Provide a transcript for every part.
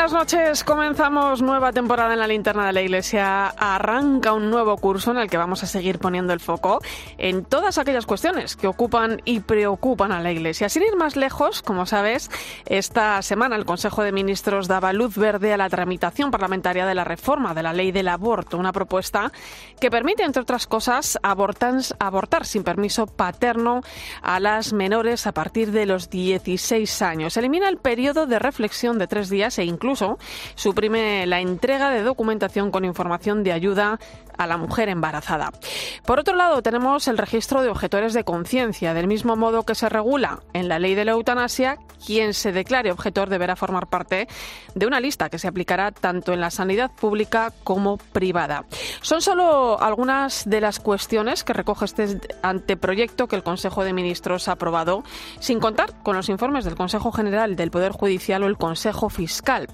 Buenas noches. Comenzamos nueva temporada en la linterna de la iglesia. Arranca un nuevo curso en el que vamos a seguir poniendo el foco en todas aquellas cuestiones que ocupan y preocupan a la iglesia. Sin ir más lejos, como sabes, esta semana el Consejo de Ministros daba luz verde a la tramitación parlamentaria de la reforma de la ley del aborto, una propuesta que permite, entre otras cosas, abortar, sin permiso paterno a las menores a partir de los 16 años. Elimina el periodo de reflexión de tres días e incluso suprime la entrega de documentación con información de ayuda a la mujer embarazada. Por otro lado, tenemos el registro de objetores de conciencia. Del mismo modo que se regula en la ley de la eutanasia, quien se declare objetor deberá formar parte de una lista que se aplicará tanto en la sanidad pública como privada. Son solo algunas de las cuestiones que recoge este anteproyecto que el Consejo de Ministros ha aprobado, sin contar con los informes del Consejo General del Poder Judicial o el Consejo Fiscal.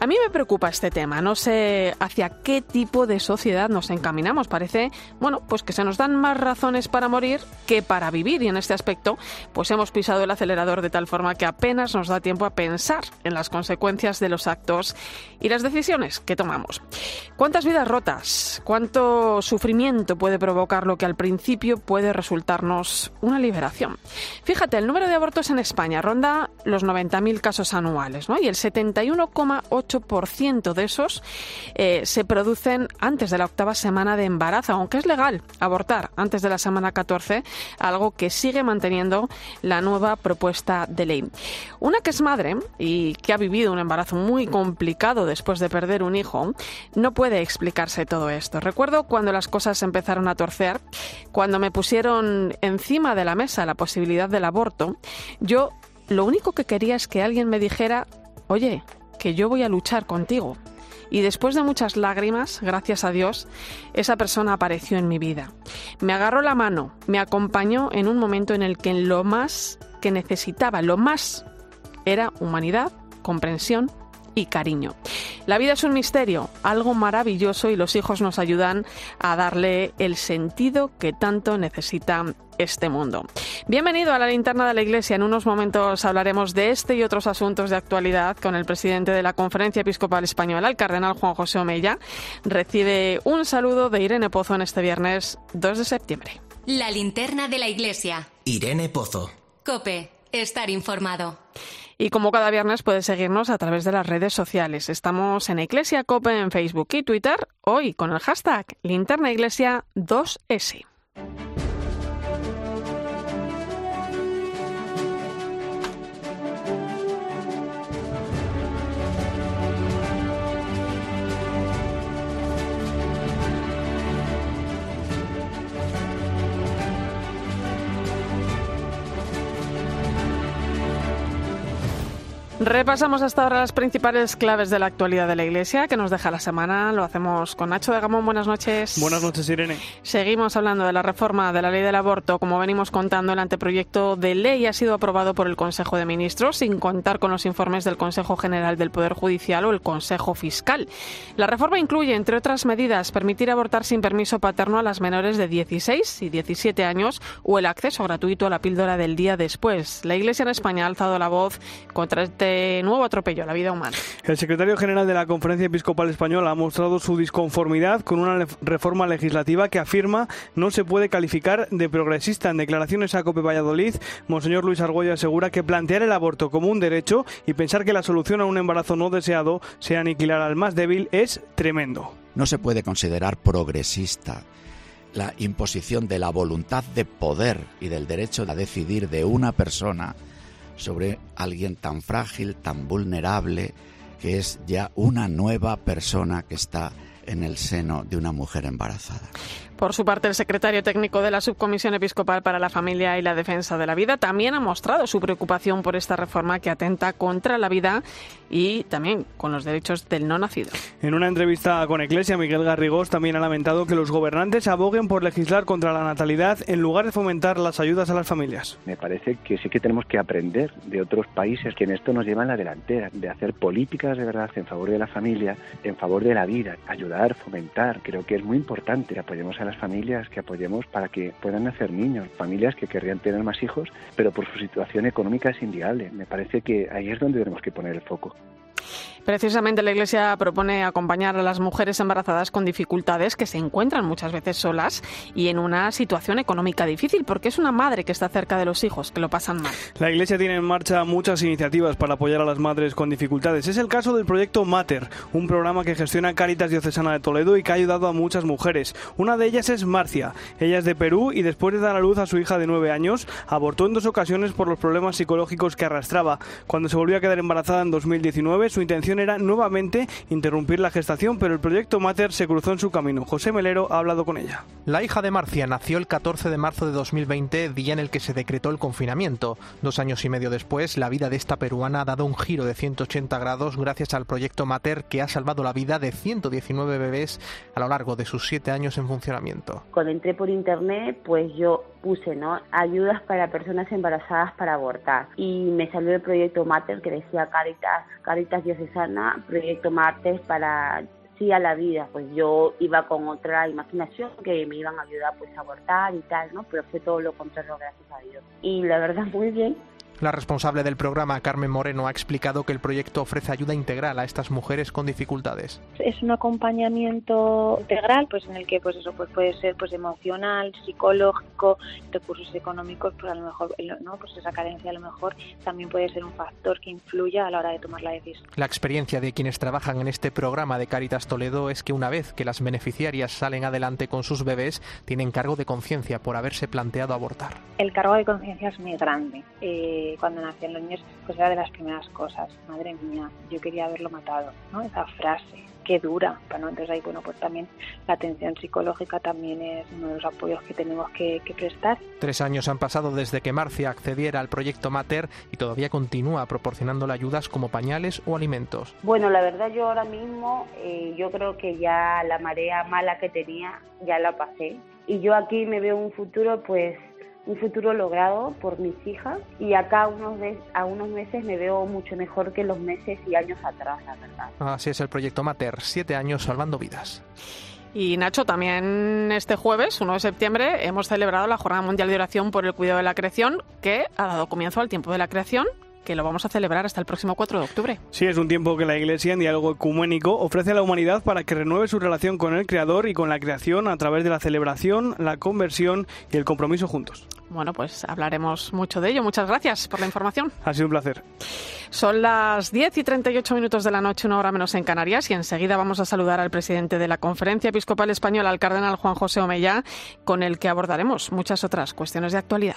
A mí me preocupa este tema. No sé hacia qué tipo de sociedad nos encaminamos. Parece, bueno, pues que se nos dan más razones para morir que para vivir. Y en este aspecto, pues hemos pisado el acelerador de tal forma que apenas nos da tiempo a pensar en las consecuencias de los actos y las decisiones que tomamos. ¿Cuántas vidas rotas? ¿Cuánto sufrimiento puede provocar lo que al principio puede resultarnos una liberación? Fíjate, el número de abortos en España ronda los 90.000 casos anuales, ¿no? Y el 71,8 ciento de esos eh, se producen antes de la octava semana de embarazo, aunque es legal abortar antes de la semana 14, algo que sigue manteniendo la nueva propuesta de ley. Una que es madre y que ha vivido un embarazo muy complicado después de perder un hijo, no puede explicarse todo esto. Recuerdo cuando las cosas empezaron a torcer, cuando me pusieron encima de la mesa la posibilidad del aborto, yo lo único que quería es que alguien me dijera, oye, que yo voy a luchar contigo. Y después de muchas lágrimas, gracias a Dios, esa persona apareció en mi vida. Me agarró la mano, me acompañó en un momento en el que lo más que necesitaba, lo más, era humanidad, comprensión y cariño. La vida es un misterio, algo maravilloso y los hijos nos ayudan a darle el sentido que tanto necesita este mundo. Bienvenido a la linterna de la Iglesia. En unos momentos hablaremos de este y otros asuntos de actualidad con el presidente de la Conferencia Episcopal Española, el cardenal Juan José Omeya. Recibe un saludo de Irene Pozo en este viernes 2 de septiembre. La linterna de la Iglesia. Irene Pozo. Cope, estar informado. Y como cada viernes puedes seguirnos a través de las redes sociales. Estamos en Iglesia Cope en Facebook y Twitter, hoy con el hashtag Linterna Iglesia 2S. Repasamos hasta ahora las principales claves de la actualidad de la Iglesia que nos deja la semana. Lo hacemos con Nacho de Gamón. Buenas noches. Buenas noches, Irene. Seguimos hablando de la reforma de la ley del aborto. Como venimos contando, el anteproyecto de ley ha sido aprobado por el Consejo de Ministros sin contar con los informes del Consejo General del Poder Judicial o el Consejo Fiscal. La reforma incluye, entre otras medidas, permitir abortar sin permiso paterno a las menores de 16 y 17 años o el acceso gratuito a la píldora del día después. La Iglesia en España ha alzado la voz contra este nuevo atropello a la vida humana. El secretario general de la Conferencia Episcopal Española ha mostrado su disconformidad con una reforma legislativa que afirma no se puede calificar de progresista. En declaraciones a Cope Valladolid, Monseñor Luis Argüello asegura que plantear el aborto como un derecho y pensar que la solución a un embarazo no deseado sea aniquilar al más débil es tremendo. No se puede considerar progresista la imposición de la voluntad de poder y del derecho a decidir de una persona sobre alguien tan frágil, tan vulnerable, que es ya una nueva persona que está en el seno de una mujer embarazada. Por su parte, el secretario técnico de la Subcomisión Episcopal para la Familia y la Defensa de la Vida también ha mostrado su preocupación por esta reforma que atenta contra la vida y también con los derechos del no nacido. En una entrevista con Iglesia, Miguel Garrigós también ha lamentado que los gobernantes aboguen por legislar contra la natalidad en lugar de fomentar las ayudas a las familias. Me parece que sí que tenemos que aprender de otros países que en esto nos llevan la delantera, de hacer políticas de verdad en favor de la familia, en favor de la vida, ayudar, fomentar. Creo que es muy importante que apoyemos a las familias, que apoyemos para que puedan nacer niños, familias que querrían tener más hijos, pero por su situación económica es inviable. Me parece que ahí es donde tenemos que poner el foco. Precisamente la Iglesia propone acompañar a las mujeres embarazadas con dificultades que se encuentran muchas veces solas y en una situación económica difícil, porque es una madre que está cerca de los hijos que lo pasan mal. La Iglesia tiene en marcha muchas iniciativas para apoyar a las madres con dificultades. Es el caso del proyecto Mater, un programa que gestiona Caritas Diocesana de Toledo y que ha ayudado a muchas mujeres. Una de ellas es Marcia. Ella es de Perú y después de dar a luz a su hija de nueve años, abortó en dos ocasiones por los problemas psicológicos que arrastraba. Cuando se volvió a quedar embarazada en 2019, su intención era nuevamente interrumpir la gestación, pero el proyecto Mater se cruzó en su camino. José Melero ha hablado con ella. La hija de Marcia nació el 14 de marzo de 2020, día en el que se decretó el confinamiento. Dos años y medio después, la vida de esta peruana ha dado un giro de 180 grados gracias al proyecto Mater que ha salvado la vida de 119 bebés a lo largo de sus siete años en funcionamiento. Cuando entré por internet, pues yo puse ¿no? ayudas para personas embarazadas para abortar y me salió el proyecto Mater que decía Caritas, Caritas Diocesana, proyecto Mater para sí a la vida, pues yo iba con otra imaginación que me iban a ayudar pues a abortar y tal, ¿no? Pero fue todo lo contrario, gracias a Dios. Y la verdad muy bien, la responsable del programa, Carmen Moreno, ha explicado que el proyecto ofrece ayuda integral a estas mujeres con dificultades. Es un acompañamiento integral, pues en el que pues eso pues puede ser pues emocional, psicológico, recursos económicos, pues a lo mejor no, pues esa carencia a lo mejor también puede ser un factor que influya a la hora de tomar la decisión. La experiencia de quienes trabajan en este programa de Caritas Toledo es que una vez que las beneficiarias salen adelante con sus bebés, tienen cargo de conciencia por haberse planteado abortar. El cargo de conciencia es muy grande. Eh, cuando nacían los niños, pues era de las primeras cosas. Madre mía, yo quería haberlo matado, ¿no? Esa frase, qué dura. Bueno, entonces ahí, bueno, pues también la atención psicológica también es uno de los apoyos que tenemos que, prestar. Tres años han pasado desde que Marcia accediera al proyecto Mater y todavía continúa proporcionándole ayudas como pañales o alimentos. Bueno, la verdad yo ahora mismo, eh, yo creo que ya la marea mala que tenía, ya la pasé. Y yo aquí me veo un futuro, pues un futuro logrado por mis hijas y acá unos a unos meses me veo mucho mejor que los meses y años atrás, la verdad. Así es el proyecto Mater, siete años salvando vidas. Y Nacho, también este jueves, 1 de septiembre, hemos celebrado la Jornada Mundial de Oración por el Cuidado de la Creación, que ha dado comienzo al tiempo de la creación que lo vamos a celebrar hasta el próximo 4 de octubre. Sí, es un tiempo que la Iglesia, en diálogo ecuménico, ofrece a la humanidad para que renueve su relación con el Creador y con la creación a través de la celebración, la conversión y el compromiso juntos. Bueno, pues hablaremos mucho de ello. Muchas gracias por la información. Ha sido un placer. Son las 10 y 38 minutos de la noche, una hora menos en Canarias, y enseguida vamos a saludar al presidente de la Conferencia Episcopal Española, al cardenal Juan José Omeya, con el que abordaremos muchas otras cuestiones de actualidad.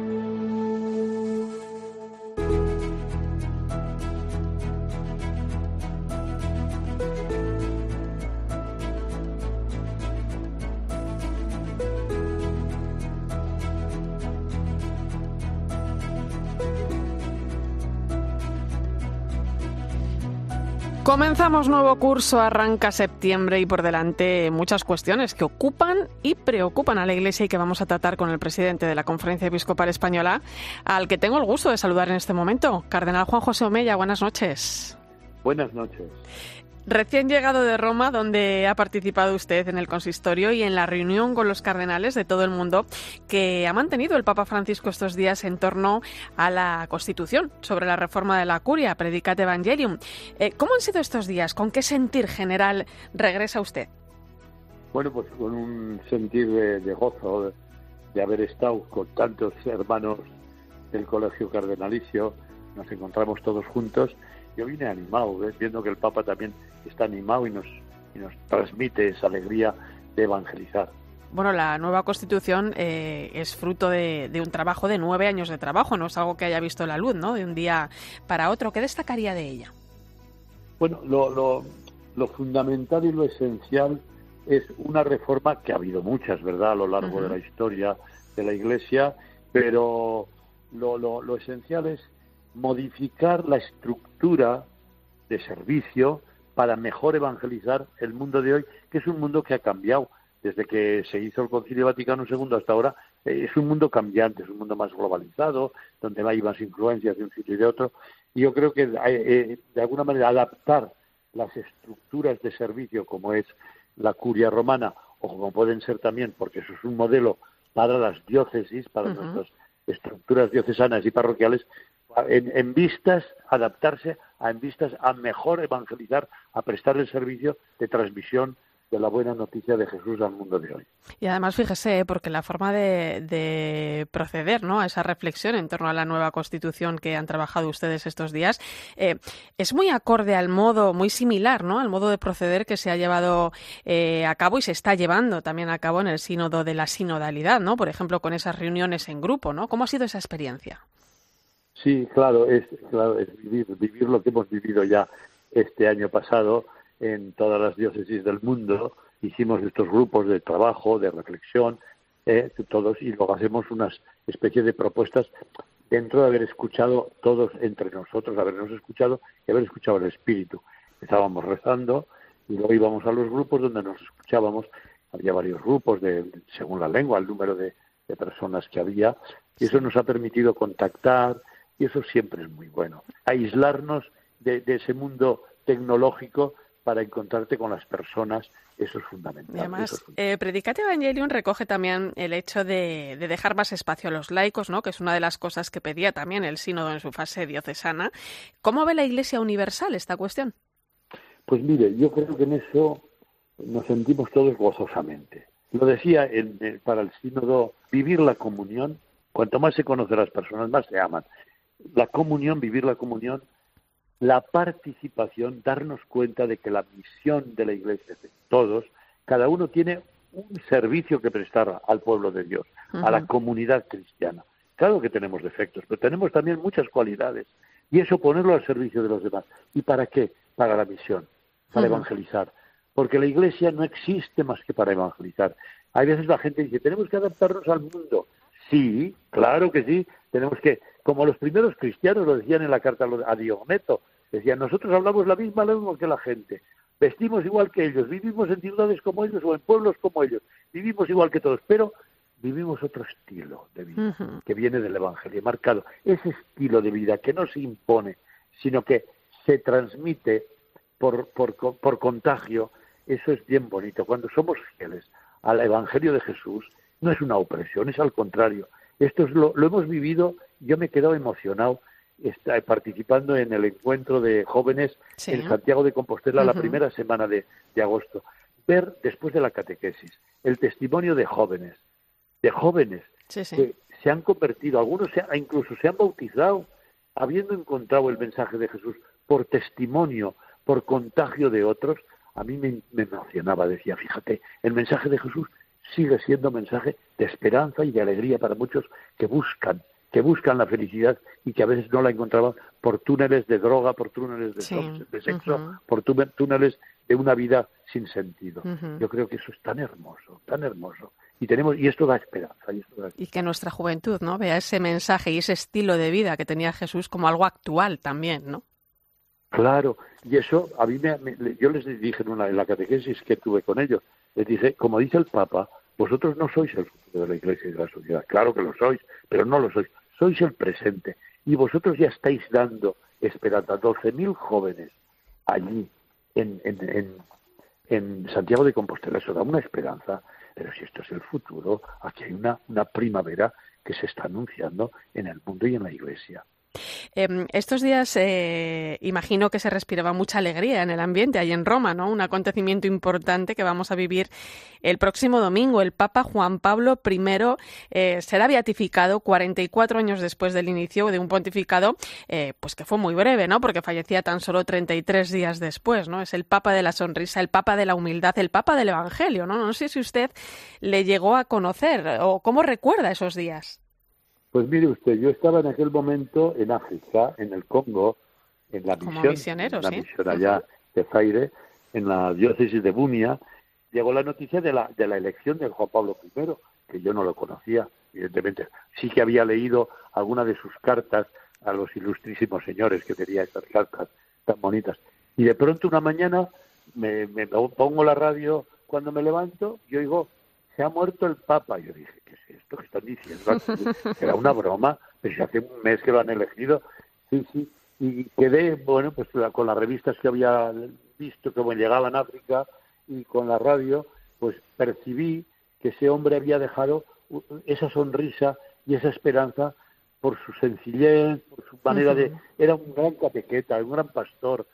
Comenzamos nuevo curso, arranca septiembre y por delante muchas cuestiones que ocupan y preocupan a la Iglesia y que vamos a tratar con el presidente de la Conferencia Episcopal Española, al que tengo el gusto de saludar en este momento, Cardenal Juan José Omeya. Buenas noches. Buenas noches. Recién llegado de Roma, donde ha participado usted en el consistorio y en la reunión con los cardenales de todo el mundo que ha mantenido el Papa Francisco estos días en torno a la Constitución, sobre la reforma de la curia, Predicate Evangelium. Eh, ¿Cómo han sido estos días? ¿Con qué sentir general regresa usted? Bueno, pues con un sentir de, gozo de haber estado con tantos hermanos del Colegio Cardenalicio, nos encontramos todos juntos yo vine animado, viendo que el Papa también está animado y nos, y nos transmite esa alegría de evangelizar. Bueno, la nueva constitución eh, es fruto de, un trabajo de nueve años de trabajo, no es algo que haya visto la luz, ¿no? De un día para otro. ¿Qué destacaría de ella? Bueno, lo, lo, lo fundamental y lo esencial es una reforma que ha habido muchas, ¿verdad?, a lo largo de la historia de la Iglesia, pero lo, lo, lo esencial es modificar la estructura de servicio para mejor evangelizar el mundo de hoy, que es un mundo que ha cambiado desde que se hizo el Concilio Vaticano II hasta ahora. Eh, es un mundo cambiante, es un mundo más globalizado, donde hay más influencias de un sitio y de otro. Y yo creo que eh, de alguna manera adaptar las estructuras de servicio, como es la curia romana, o como pueden ser también, porque eso es un modelo para las diócesis, para nuestras estructuras diocesanas y parroquiales, en, vistas, adaptarse a, en vistas a mejor evangelizar, a prestar el servicio de transmisión de la buena noticia de Jesús al mundo de hoy. Y además, fíjese, porque la forma de, proceder ¿no? a esa reflexión en torno a la nueva constitución que han trabajado ustedes estos días eh, es muy acorde al modo, muy similar ¿no? al modo de proceder que se ha llevado eh, a cabo y se está llevando también a cabo en el sínodo de la sinodalidad, ¿no? por ejemplo, con esas reuniones en grupo. ¿no? ¿Cómo ha sido esa experiencia? Sí, claro, es, claro, es vivir, vivir lo que hemos vivido ya este año pasado en todas las diócesis del mundo. Hicimos estos grupos de trabajo, de reflexión, eh, todos, y luego hacemos unas especies de propuestas dentro de haber escuchado todos entre nosotros, habernos escuchado y haber escuchado el Espíritu. Estábamos rezando y luego íbamos a los grupos donde nos escuchábamos. Había varios grupos, de, según la lengua, el número de personas que había, y eso nos ha permitido contactar, y eso siempre es muy bueno. Aislarnos de, ese mundo tecnológico para encontrarte con las personas, eso es fundamental. además, eh, Predicate Evangelium recoge también el hecho de, dejar más espacio a los laicos, ¿no? que es una de las cosas que pedía también el sínodo en su fase diocesana. ¿Cómo ve la Iglesia Universal esta cuestión? Pues mire, yo creo que en eso nos sentimos todos gozosamente. Lo decía para el sínodo, vivir la comunión, cuanto más se conoce a las personas, más se aman la comunión, vivir la comunión, la participación, darnos cuenta de que la misión de la Iglesia de todos, cada uno tiene un servicio que prestar al pueblo de Dios, a la comunidad cristiana. Claro que tenemos defectos, pero tenemos también muchas cualidades. Y eso ponerlo al servicio de los demás. ¿Y para qué? Para la misión, para evangelizar. Porque la iglesia no existe más que para evangelizar. Hay veces la gente dice, tenemos que adaptarnos al mundo. Sí, claro que sí, tenemos que como los primeros cristianos lo decían en la carta a Diometo, decían, nosotros hablamos la misma lengua que la gente, vestimos igual que ellos, vivimos en ciudades como ellos o en pueblos como ellos, vivimos igual que todos, pero vivimos otro estilo de vida que viene del Evangelio, marcado. Ese estilo de vida que no se impone, sino que se transmite por, por, por contagio, eso es bien bonito. Cuando somos fieles al Evangelio de Jesús, no es una opresión, es al contrario. Esto es lo, lo hemos vivido yo me he quedado emocionado está, participando en el encuentro de jóvenes en Santiago de Compostela la primera semana de, agosto. Ver después de la catequesis el testimonio de jóvenes, de jóvenes que se han convertido, algunos se, incluso se han bautizado habiendo encontrado el mensaje de Jesús por testimonio, por contagio de otros, a mí me, me emocionaba, decía, fíjate, el mensaje de Jesús sigue siendo mensaje de esperanza y de alegría para muchos que buscan que buscan la felicidad y que a veces no la encontraban por túneles de droga, por túneles de, sexo, por túneles de una vida sin sentido. Yo creo que eso es tan hermoso, tan hermoso. Y tenemos y esto da esperanza. Y, esto y que nuestra juventud no vea ese mensaje y ese estilo de vida que tenía Jesús como algo actual también, ¿no? Claro, y eso a mí me, yo les dije en, una, en la catequesis que tuve con ellos, les dije, como dice el Papa, vosotros no sois el futuro de la Iglesia y de la sociedad. Claro que lo sois, pero no lo sois sois el presente y vosotros ya estáis dando esperanza. 12.000 jóvenes allí en, en, en, Santiago de Compostela, eso da una esperanza, pero si esto es el futuro, aquí hay una, una primavera que se está anunciando en el mundo y en la Iglesia. Em, estos días eh, imagino que se respiraba mucha alegría en el ambiente ahí en Roma, ¿no? Un acontecimiento importante que vamos a vivir el próximo domingo. El Papa Juan Pablo I eh, será beatificado 44 años después del inicio de un pontificado, eh, pues que fue muy breve, ¿no? Porque fallecía tan solo 33 días después, ¿no? Es el Papa de la sonrisa, el Papa de la humildad, el Papa del Evangelio, ¿no? No sé si usted le llegó a conocer o cómo recuerda esos días. Pues mire usted, yo estaba en aquel momento en África, en el Congo, en la Como misión, en la sí. misión allá de Zaire, en la diócesis de Bunia, llegó la noticia de la, de la elección de Juan Pablo I, que yo no lo conocía, evidentemente. Sí que había leído alguna de sus cartas a los ilustrísimos señores que tenía estas cartas tan bonitas. Y de pronto una mañana me, me pongo la radio cuando me levanto y oigo, se ha muerto el Papa. Yo dije, ¿qué es esto que están diciendo? Era una broma, pero si hace un mes que lo han elegido. Sí, sí. Y quedé, bueno, pues con las revistas que había visto que me llegaban a África y con la radio, pues percibí que ese hombre había dejado esa sonrisa y esa esperanza por su sencillez, por su manera de... Era un gran catequeta, un gran pastor,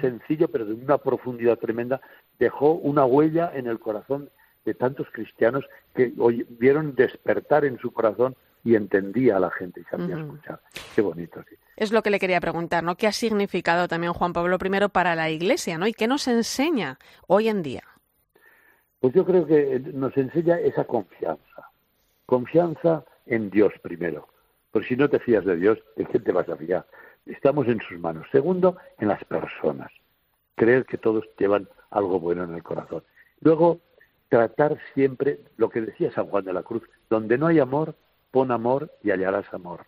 sencillo pero de una profundidad tremenda, dejó una huella en el corazón de tantos cristianos que hoy vieron despertar en su corazón y entendía a la gente y sabía escuchar. Qué bonito, sí. Es lo que le quería preguntar, ¿no? ¿Qué ha significado también Juan Pablo I para la Iglesia, ¿no? ¿Y qué nos enseña hoy en día? Pues yo creo que nos enseña esa confianza. Confianza en Dios primero. Porque si no te fías de Dios, ¿de quién te vas a fiar? Estamos en sus manos. Segundo, en las personas. Creer que todos llevan algo bueno en el corazón. Luego, tratar siempre lo que decía San Juan de la Cruz, donde no hay amor, pon amor y hallarás amor.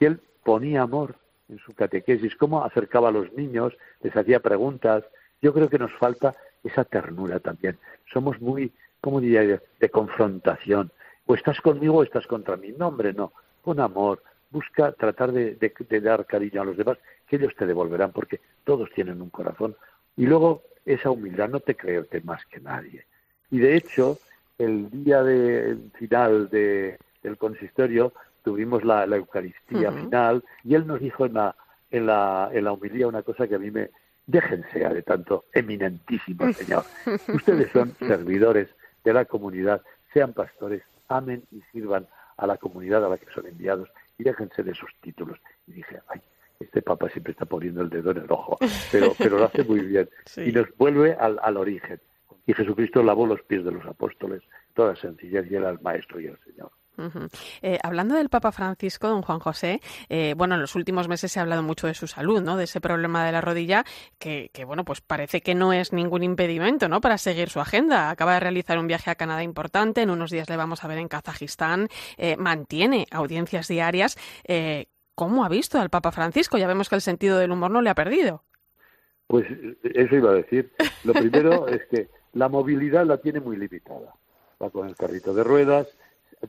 Y él ponía amor en su catequesis, cómo acercaba a los niños, les hacía preguntas. Yo creo que nos falta esa ternura también. Somos muy, ¿cómo diría de confrontación. O estás conmigo o estás contra mí. No, hombre, no. Con amor. Busca tratar de, de- de dar cariño a los demás, que ellos te devolverán, porque todos tienen un corazón. Y luego esa humildad, no te creerte más que nadie. Y de hecho, el día de, final de, del consistorio tuvimos la, la Eucaristía final y él nos dijo en la, en, la, en la humildad una cosa que a mí me... Déjense de tanto eminentísimo Señor. Ustedes son servidores de la comunidad, sean pastores, amen y sirvan a la comunidad a la que son enviados y déjense de esos títulos. Y dije, ay, este papa siempre está poniendo el dedo en el ojo, pero, pero lo hace muy bien. Sí. Y nos vuelve al, al origen. Y Jesucristo lavó los pies de los apóstoles, toda sencillez, y era el Maestro y el Señor. Eh, hablando del Papa Francisco, don Juan José, eh, bueno, en los últimos meses se ha hablado mucho de su salud, ¿no? De ese problema de la rodilla, que, que, bueno, pues parece que no es ningún impedimento, ¿no? Para seguir su agenda. Acaba de realizar un viaje a Canadá importante, en unos días le vamos a ver en Kazajistán, eh, mantiene audiencias diarias. ¿Cómo ha visto al Papa Francisco? Ya vemos que el sentido del humor no le ha perdido. Pues eso iba a decir. Lo primero es que la movilidad la tiene muy limitada. Va con el carrito de ruedas,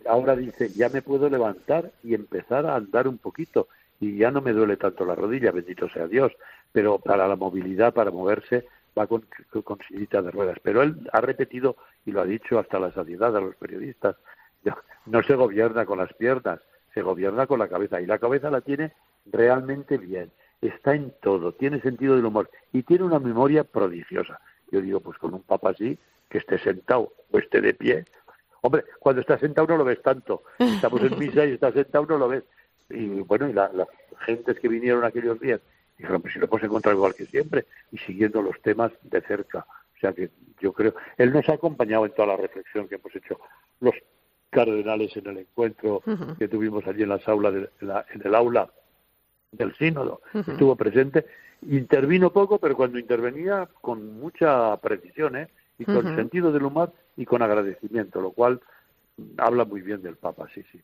ahora dice, ya me puedo levantar y empezar a andar un poquito y ya no me duele tanto la rodilla, bendito sea Dios, pero para la movilidad, para moverse, va con, con sillita de ruedas. Pero él ha repetido y lo ha dicho hasta la saciedad a los periodistas, no, no se gobierna con las piernas, se gobierna con la cabeza y la cabeza la tiene realmente bien, está en todo, tiene sentido del humor y tiene una memoria prodigiosa. Yo digo, pues con un papa así, que esté sentado o esté de pie, Hombre, cuando estás sentado no lo ves tanto. Estamos en misa y estás sentado no lo ves. Y bueno, y la- las gentes que vinieron aquellos días dijeron, pues si lo hemos encontrado igual que siempre y siguiendo los temas de cerca. O sea que yo creo, él nos ha acompañado en toda la reflexión que hemos hecho los cardenales en el encuentro que tuvimos allí en las aulas de- en, la- en el aula del sínodo. Estuvo presente, intervino poco, pero cuando intervenía con mucha precisión, ¿eh? y con Ujú. sentido del humor y con agradecimiento, lo cual habla muy bien del Papa, sí, sí.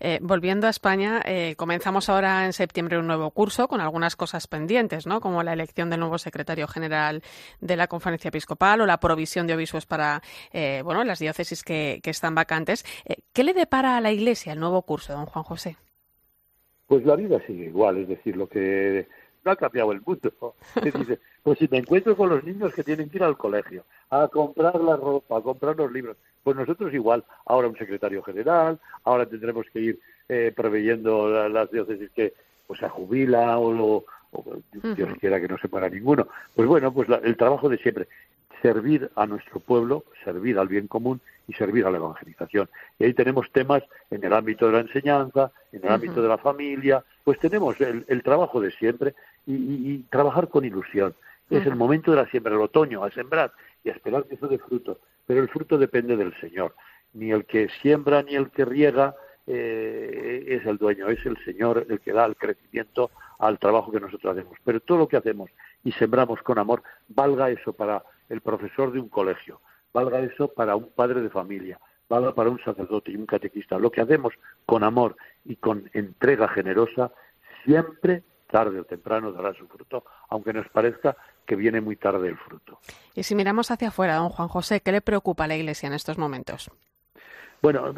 Eh, volviendo a España, eh, comenzamos ahora en septiembre un nuevo curso con algunas cosas pendientes, ¿no? Como la elección del nuevo secretario general de la Conferencia Episcopal o la provisión de obispos para, eh, bueno, las diócesis que, que están vacantes. Eh, ¿Qué le depara a la Iglesia el nuevo curso, don Juan José? Pues la vida sigue igual, es decir, lo que no ha cambiado el mundo. Se dice, pues si me encuentro con los niños que tienen que ir al colegio, a comprar la ropa, a comprar los libros, pues nosotros igual, ahora un secretario general, ahora tendremos que ir eh, proveyendo la- las diócesis que pues se jubila o, lo- o Dios quiera que no se muera ninguno. Pues bueno, pues la- el trabajo de siempre, servir a nuestro pueblo, servir al bien común y servir a la evangelización. Y ahí tenemos temas en el ámbito de la enseñanza, en el ámbito de la familia, pues tenemos el, el trabajo de siempre y, y- y trabajar con ilusión. Es el momento de la siembra, el otoño, a sembrar y a esperar que eso dé fruto. Pero el fruto depende del Señor. Ni el que siembra ni el que riega eh, es el dueño, es el Señor el que da el crecimiento al trabajo que nosotros hacemos. Pero todo lo que hacemos y sembramos con amor, valga eso para el profesor de un colegio, valga eso para un padre de familia, valga para un sacerdote y un catequista. Lo que hacemos con amor y con entrega generosa, siempre, tarde o temprano, dará su fruto, aunque nos parezca que viene muy tarde el fruto. Y si miramos hacia afuera, don Juan José, ¿qué le preocupa a la Iglesia en estos momentos? Bueno,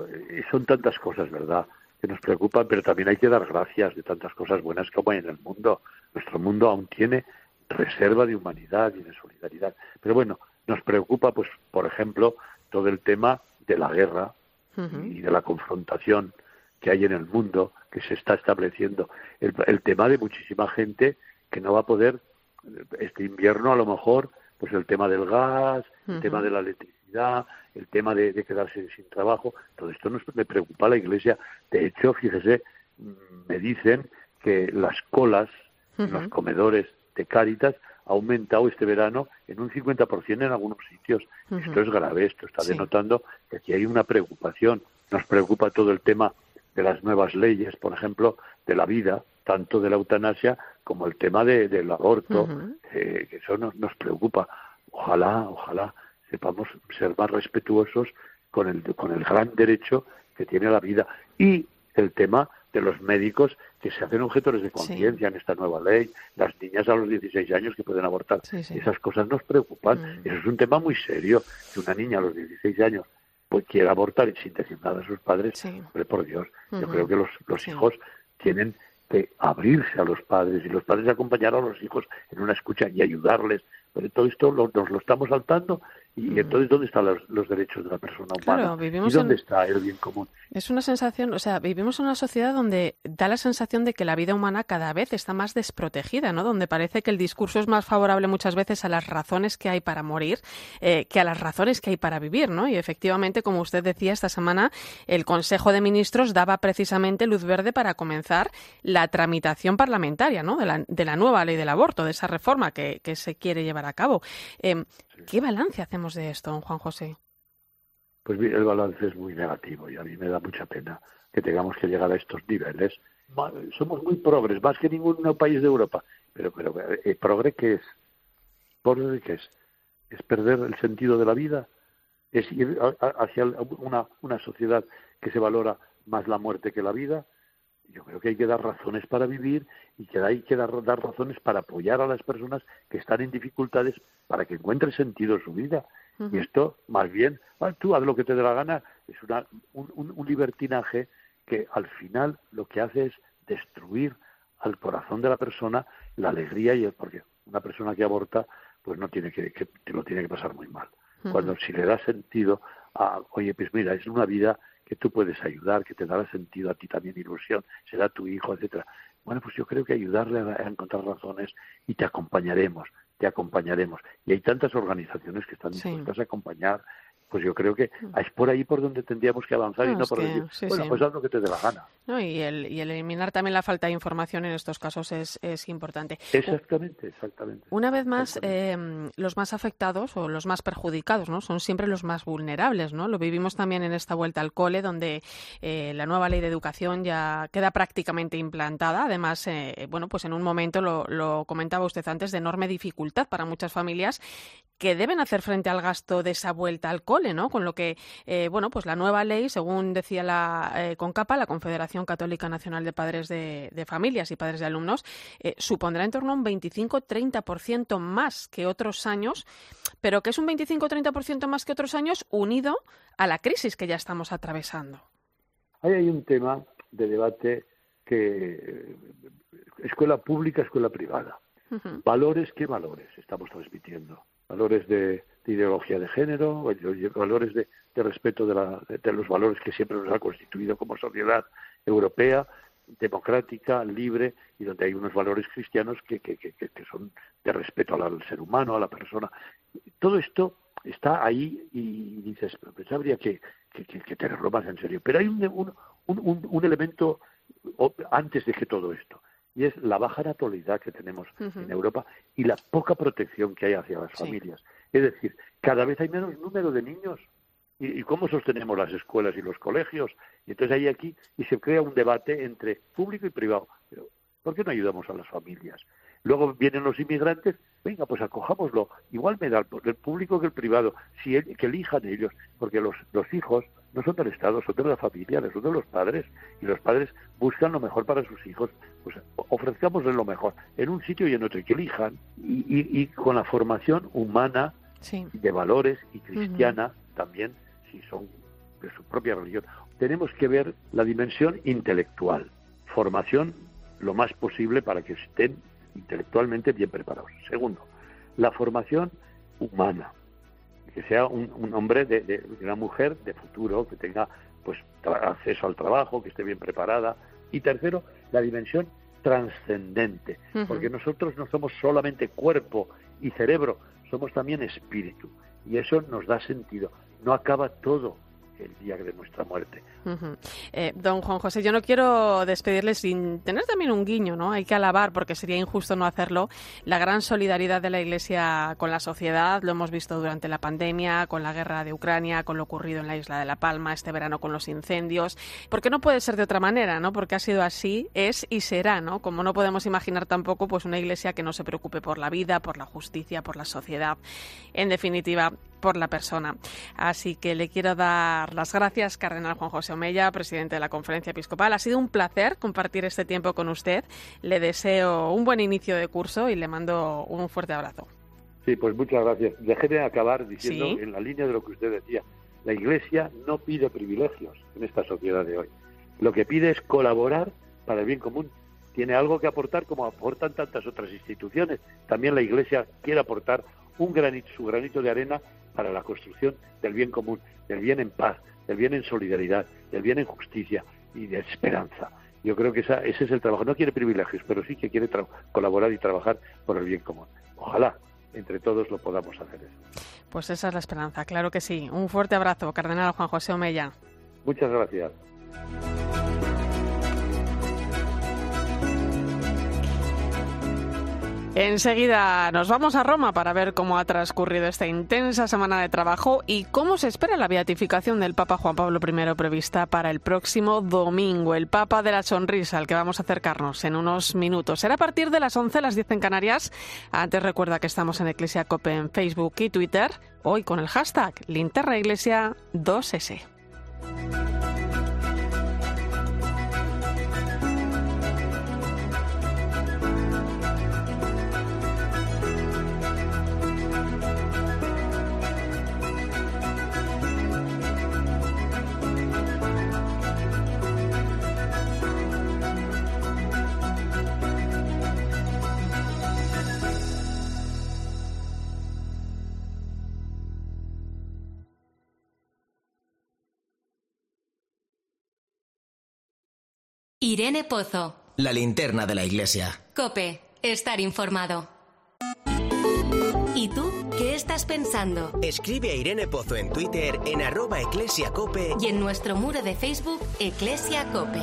son tantas cosas, ¿verdad? que nos preocupan, pero también hay que dar gracias de tantas cosas buenas como hay en el mundo. Nuestro mundo aún tiene reserva de humanidad y de solidaridad. Pero bueno, nos preocupa, pues, por ejemplo, todo el tema de la guerra y de la confrontación que hay en el mundo, que se está estableciendo. El, tema de muchísima gente que no va a poder, este invierno a lo mejor, pues el tema del gas, el tema de la electricidad, el tema de, quedarse sin trabajo, todo esto nos me preocupa a la Iglesia. De hecho, fíjese, me dicen que las colas en los comedores de Cáritas ha aumentado este verano en un 50% en algunos sitios. Esto es grave, esto está denotando que aquí hay una preocupación. Nos preocupa todo el tema de las nuevas leyes, por ejemplo, de la vida, tanto de la eutanasia como el tema del aborto, eh, que eso nos, nos preocupa. Ojalá, ojalá sepamos ser más respetuosos con el, con el gran derecho que tiene la vida. Y el tema de los médicos que se hacen objetores de conciencia en esta nueva ley, las niñas a los 16 años que pueden abortar. Esas cosas nos preocupan. Mm. Eso es un tema muy serio. Que una niña a los 16 años pues quiera abortar y sin decir nada a sus padres, hombre, por Dios, yo creo que los, los hijos tienen que abrirse a los padres y los padres acompañar a los hijos en una escucha y ayudarles. Pero todo esto nos lo estamos saltando y entonces, ¿dónde están los, derechos de la persona humana? ¿Y dónde está el bien común? Es una sensación, o sea, vivimos en una sociedad donde da la sensación de que la vida humana cada vez está más desprotegida, ¿no? Donde parece que el discurso es más favorable muchas veces a las razones que hay para morir eh, que a las razones que hay para vivir, ¿no? Y efectivamente, como usted decía, esta semana el Consejo de Ministros daba precisamente luz verde para comenzar la tramitación parlamentaria, ¿no? De la, de la nueva ley del aborto, de esa reforma que, que se quiere llevar a cabo. Eh, ¿Qué balance hacemos de esto, don Juan José? Pues el balance es muy negativo y a mí me da mucha pena que tengamos que llegar a estos niveles. Somos muy progres, más que ningún país de Europa. Pero, pero eh, ¿progre qué es? ¿Progre qué es? ¿Es perder el sentido de la vida? ¿Es ir hacia una, una sociedad que se valora más la muerte que la vida? Yo creo que hay que dar razones para vivir y que hay que dar, razones para apoyar a las personas que están en dificultades para que encuentren sentido en su vida. Y esto, más bien, ah, tú haz lo que te dé la gana, es una, un, libertinaje que al final lo que hace es destruir al corazón de la persona la alegría y el porque una persona que aborta pues no tiene que, que lo tiene que pasar muy mal. Cuando si le da sentido a, oye, pues mira, es una vida que tú puedes ayudar, que te dará sentido a ti también ilusión, será tu hijo, etcétera. Bueno, pues yo creo que ayudarle a, encontrar razones y te acompañaremos, te acompañaremos. Y hay tantas organizaciones que están dispuestas a acompañar pues yo creo que mm. es por ahí por donde tendríamos que avanzar y no por decir, bueno, pues haz lo que te dé la gana. y, el, y el eliminar también la falta de información en estos casos es, es importante. Exactamente, exactamente. Una vez más, eh, los más afectados o los más perjudicados ¿no? son siempre los más vulnerables. ¿no? Lo vivimos también en esta vuelta al cole, donde eh, la nueva ley de educación ya queda prácticamente implantada. Además, eh, bueno, pues en un momento, lo, lo comentaba usted antes, de enorme dificultad para muchas familias que deben hacer frente al gasto de esa vuelta al cole, ¿no? Con lo que, eh, bueno, pues la nueva ley, según decía la eh, CONCAPA, la Confederación Católica Nacional de Padres de, Familias y Padres de Alumnos, eh, supondrá en torno a un 25-30% más que otros años, pero que es un 25-30% más que otros años unido a la crisis que ya estamos atravesando. Ahí hay un tema de debate que escuela pública, escuela privada. Valores, ¿qué valores estamos transmitiendo? valores de, ideología de género, valores de, respeto de, los valores que siempre nos ha constituido como sociedad europea, democrática, libre, y donde hay unos valores cristianos que, son de respeto al, ser humano, a la persona. Todo esto está ahí y dices, pues habría que, tenerlo más en serio. Pero hay un, un elemento antes de que todo esto, y es la baja natalidad que tenemos en Europa y la poca protección que hay hacia las familias. Es decir, cada vez hay menos número de niños. ¿Y, cómo sostenemos las escuelas y los colegios? Y entonces hay aquí y se crea un debate entre público y privado. Pero ¿Por qué no ayudamos a las familias? Luego vienen los inmigrantes, venga, pues acojámoslo. Igual me da el público que el privado, si que elijan ellos, porque los, los hijos no son del Estado, son de la familia, son de los padres, y los padres buscan lo mejor para sus hijos. Pues ofrezcámosles lo mejor, en un sitio y en otro, y que elijan, y, con la formación humana, de valores y cristiana también, si son de su propia religión. Tenemos que ver la dimensión intelectual, formación lo más posible para que estén intelectualmente bien preparados. Segundo, la formación humana, que sea un, hombre, de, una mujer de futuro, que tenga pues acceso al trabajo, que esté bien preparada. Y tercero, la dimensión trascendente, porque nosotros no somos solamente cuerpo y cerebro, somos también espíritu. Y eso nos da sentido. No acaba todo el día de nuestra muerte. Eh, don Juan José, yo no quiero despedirle sin tener también un guiño, ¿no? Hay que alabar, porque sería injusto no hacerlo, la gran solidaridad de la Iglesia con la sociedad. Lo hemos visto durante la pandemia, con la guerra de Ucrania, con lo ocurrido en la isla de La Palma, este verano con los incendios. Porque no puede ser de otra manera, ¿no? Porque ha sido así, es y será, ¿no? Como no podemos imaginar tampoco, pues una Iglesia que no se preocupe por la vida, por la justicia, por la sociedad. En definitiva, por la persona. Así que le quiero dar las gracias, Cardenal Juan José Omeya, presidente de la Conferencia Episcopal. Ha sido un placer compartir este tiempo con usted. Le deseo un buen inicio de curso y le mando un fuerte abrazo. Sí, pues muchas gracias. Déjeme acabar diciendo, en la línea de lo que usted decía, la Iglesia no pide privilegios en esta sociedad de hoy. Lo que pide es colaborar para el bien común. Tiene algo que aportar como aportan tantas otras instituciones. También la Iglesia quiere aportar un granito, su granito de arena para la construcción del bien común, del bien en paz, del bien en solidaridad, del bien en justicia y de esperanza. Yo creo que ese es el trabajo. No quiere privilegios, pero sí que quiere colaborar y trabajar por el bien común. Ojalá entre todos lo podamos hacer eso. Pues esa es la esperanza, claro que sí. Un fuerte abrazo, Cardenal Juan José Omeya. Muchas gracias. Enseguida nos vamos a Roma para ver cómo ha transcurrido esta intensa semana de trabajo y cómo se espera la beatificación del Papa Juan Pablo I prevista para el próximo domingo, el Papa de la Sonrisa, al que vamos a acercarnos en unos minutos. Será a partir de las 11, las 10 en Canarias. Antes recuerda que estamos en Iglesia Cope en Facebook y Twitter, hoy con el hashtag Linterna Iglesia 2S. Irene Pozo. La linterna de la iglesia. Cope, estar informado. ¿Y tú qué estás pensando? Escribe a Irene Pozo en Twitter en arroba eclesiacope y en nuestro muro de Facebook Eclesia Cope.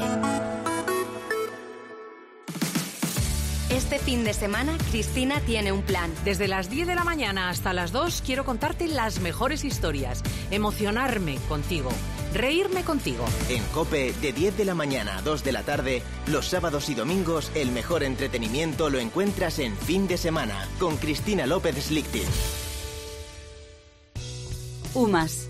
Este fin de semana, Cristina tiene un plan. Desde las 10 de la mañana hasta las 2 quiero contarte las mejores historias, emocionarme contigo reírme contigo. En Cope, de 10 de la mañana a 2 de la tarde, los sábados y domingos, el mejor entretenimiento lo encuentras en fin de semana, con Cristina López Slichting. UMAS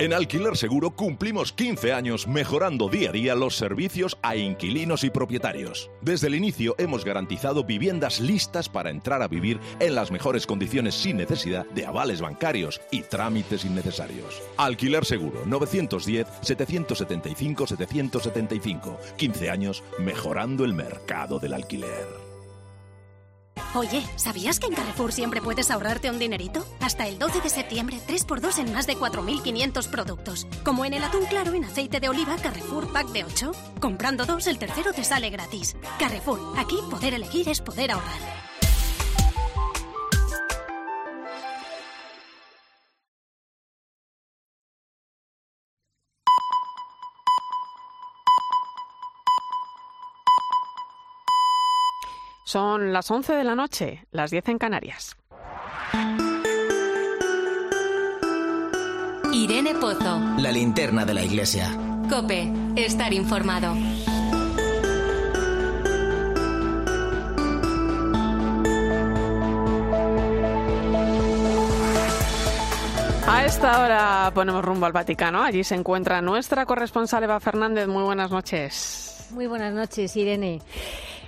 En Alquiler Seguro cumplimos 15 años mejorando día a día los servicios a inquilinos y propietarios. Desde el inicio hemos garantizado viviendas listas para entrar a vivir en las mejores condiciones sin necesidad de avales bancarios y trámites innecesarios. Alquiler Seguro 910-775-775. 15 años mejorando el mercado del alquiler. Oye, ¿sabías que en Carrefour siempre puedes ahorrarte un dinerito? Hasta el 12 de septiembre, 3x2 en más de 4.500 productos. Como en el atún claro en aceite de oliva Carrefour Pack de 8. Comprando dos, el tercero te sale gratis. Carrefour, aquí poder elegir es poder ahorrar. Son las 11 de la noche, las 10 en Canarias. Irene Pozo. La linterna de la iglesia. Cope, estar informado. A esta hora ponemos rumbo al Vaticano. Allí se encuentra nuestra corresponsal Eva Fernández. Muy buenas noches. Muy buenas noches, Irene.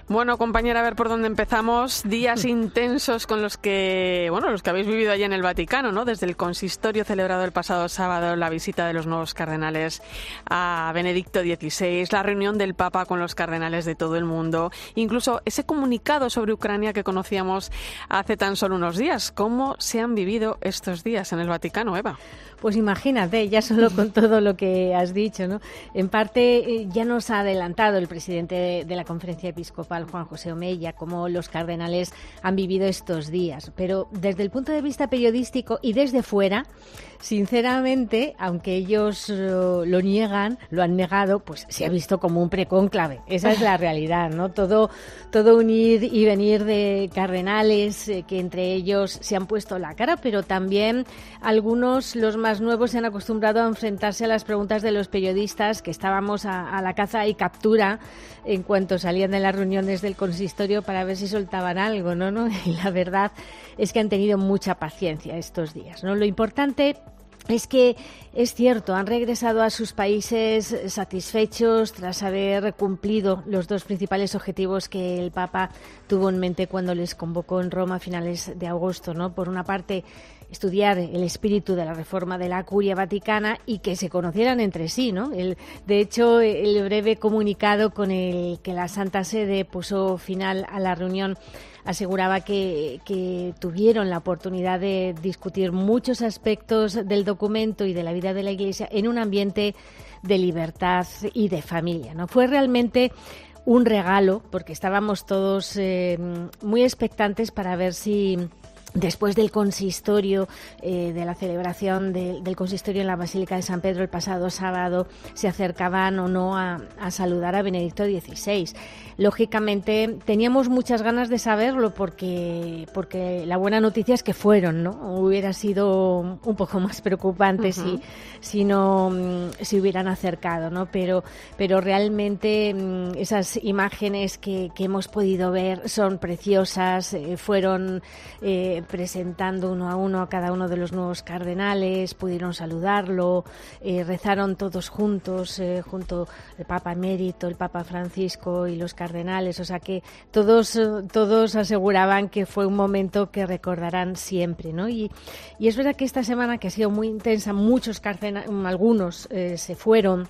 Bueno, compañera, a ver por dónde empezamos. Días intensos con los que, bueno, los que habéis vivido allí en el Vaticano, ¿no? Desde el consistorio celebrado el pasado sábado, la visita de los nuevos cardenales a Benedicto XVI, la reunión del Papa con los cardenales de todo el mundo, incluso ese comunicado sobre Ucrania que conocíamos hace tan solo unos días. ¿Cómo se han vivido estos días en el Vaticano, Eva? Pues imagínate, ya solo con todo lo que has dicho, ¿no? En parte eh, ya nos ha adelantado el presidente de la conferencia episcopal, Juan José Omeya, cómo los cardenales han vivido estos días. Pero desde el punto de vista periodístico y desde fuera, sinceramente, aunque ellos eh, lo niegan, lo han negado, pues se ha visto como un precónclave. Esa es la realidad, ¿no? Todo, todo un ir y venir de cardenales eh, que entre ellos se han puesto la cara, pero también algunos, los más nuevos, se han acostumbrado a enfrentarse a las preguntas de los periodistas que estábamos a, a la caza y captura en cuanto salían de las reuniones del consistorio para ver si soltaban algo, ¿no? ¿no? Y la verdad es que han tenido mucha paciencia estos días, ¿no? Lo importante es que es cierto, han regresado a sus países satisfechos tras haber cumplido los dos principales objetivos que el Papa tuvo en mente cuando les convocó en Roma a finales de agosto, ¿no? Por una parte, estudiar el espíritu de la reforma de la curia vaticana y que se conocieran entre sí, ¿no? El, de hecho, el breve comunicado con el que la Santa Sede puso final a la reunión aseguraba que, tuvieron la oportunidad de discutir muchos aspectos del documento y de la vida de la Iglesia en un ambiente de libertad y de familia. ¿no? Fue realmente un regalo porque estábamos todos eh, muy expectantes para ver si después del consistorio, eh, de la celebración del consistorio en la Basílica de San Pedro el pasado sábado, se acercaban o no a, a saludar a Benedicto XVI lógicamente teníamos muchas ganas de saberlo porque, porque la buena noticia es que fueron, ¿no? Hubiera sido un poco más preocupante si, si no mm, se hubieran acercado, ¿no? Pero, pero realmente mm, esas imágenes que, que hemos podido ver son preciosas, eh, fueron eh, presentando uno a uno a cada uno de los nuevos cardenales, pudieron saludarlo, eh, rezaron todos juntos, junto el Papa Emérito, el Papa Francisco y los cardenales o sea que todos, todos aseguraban que fue un momento que recordarán siempre, ¿no? Y, y es verdad que esta semana que ha sido muy intensa, muchos cardenales, algunos eh, se fueron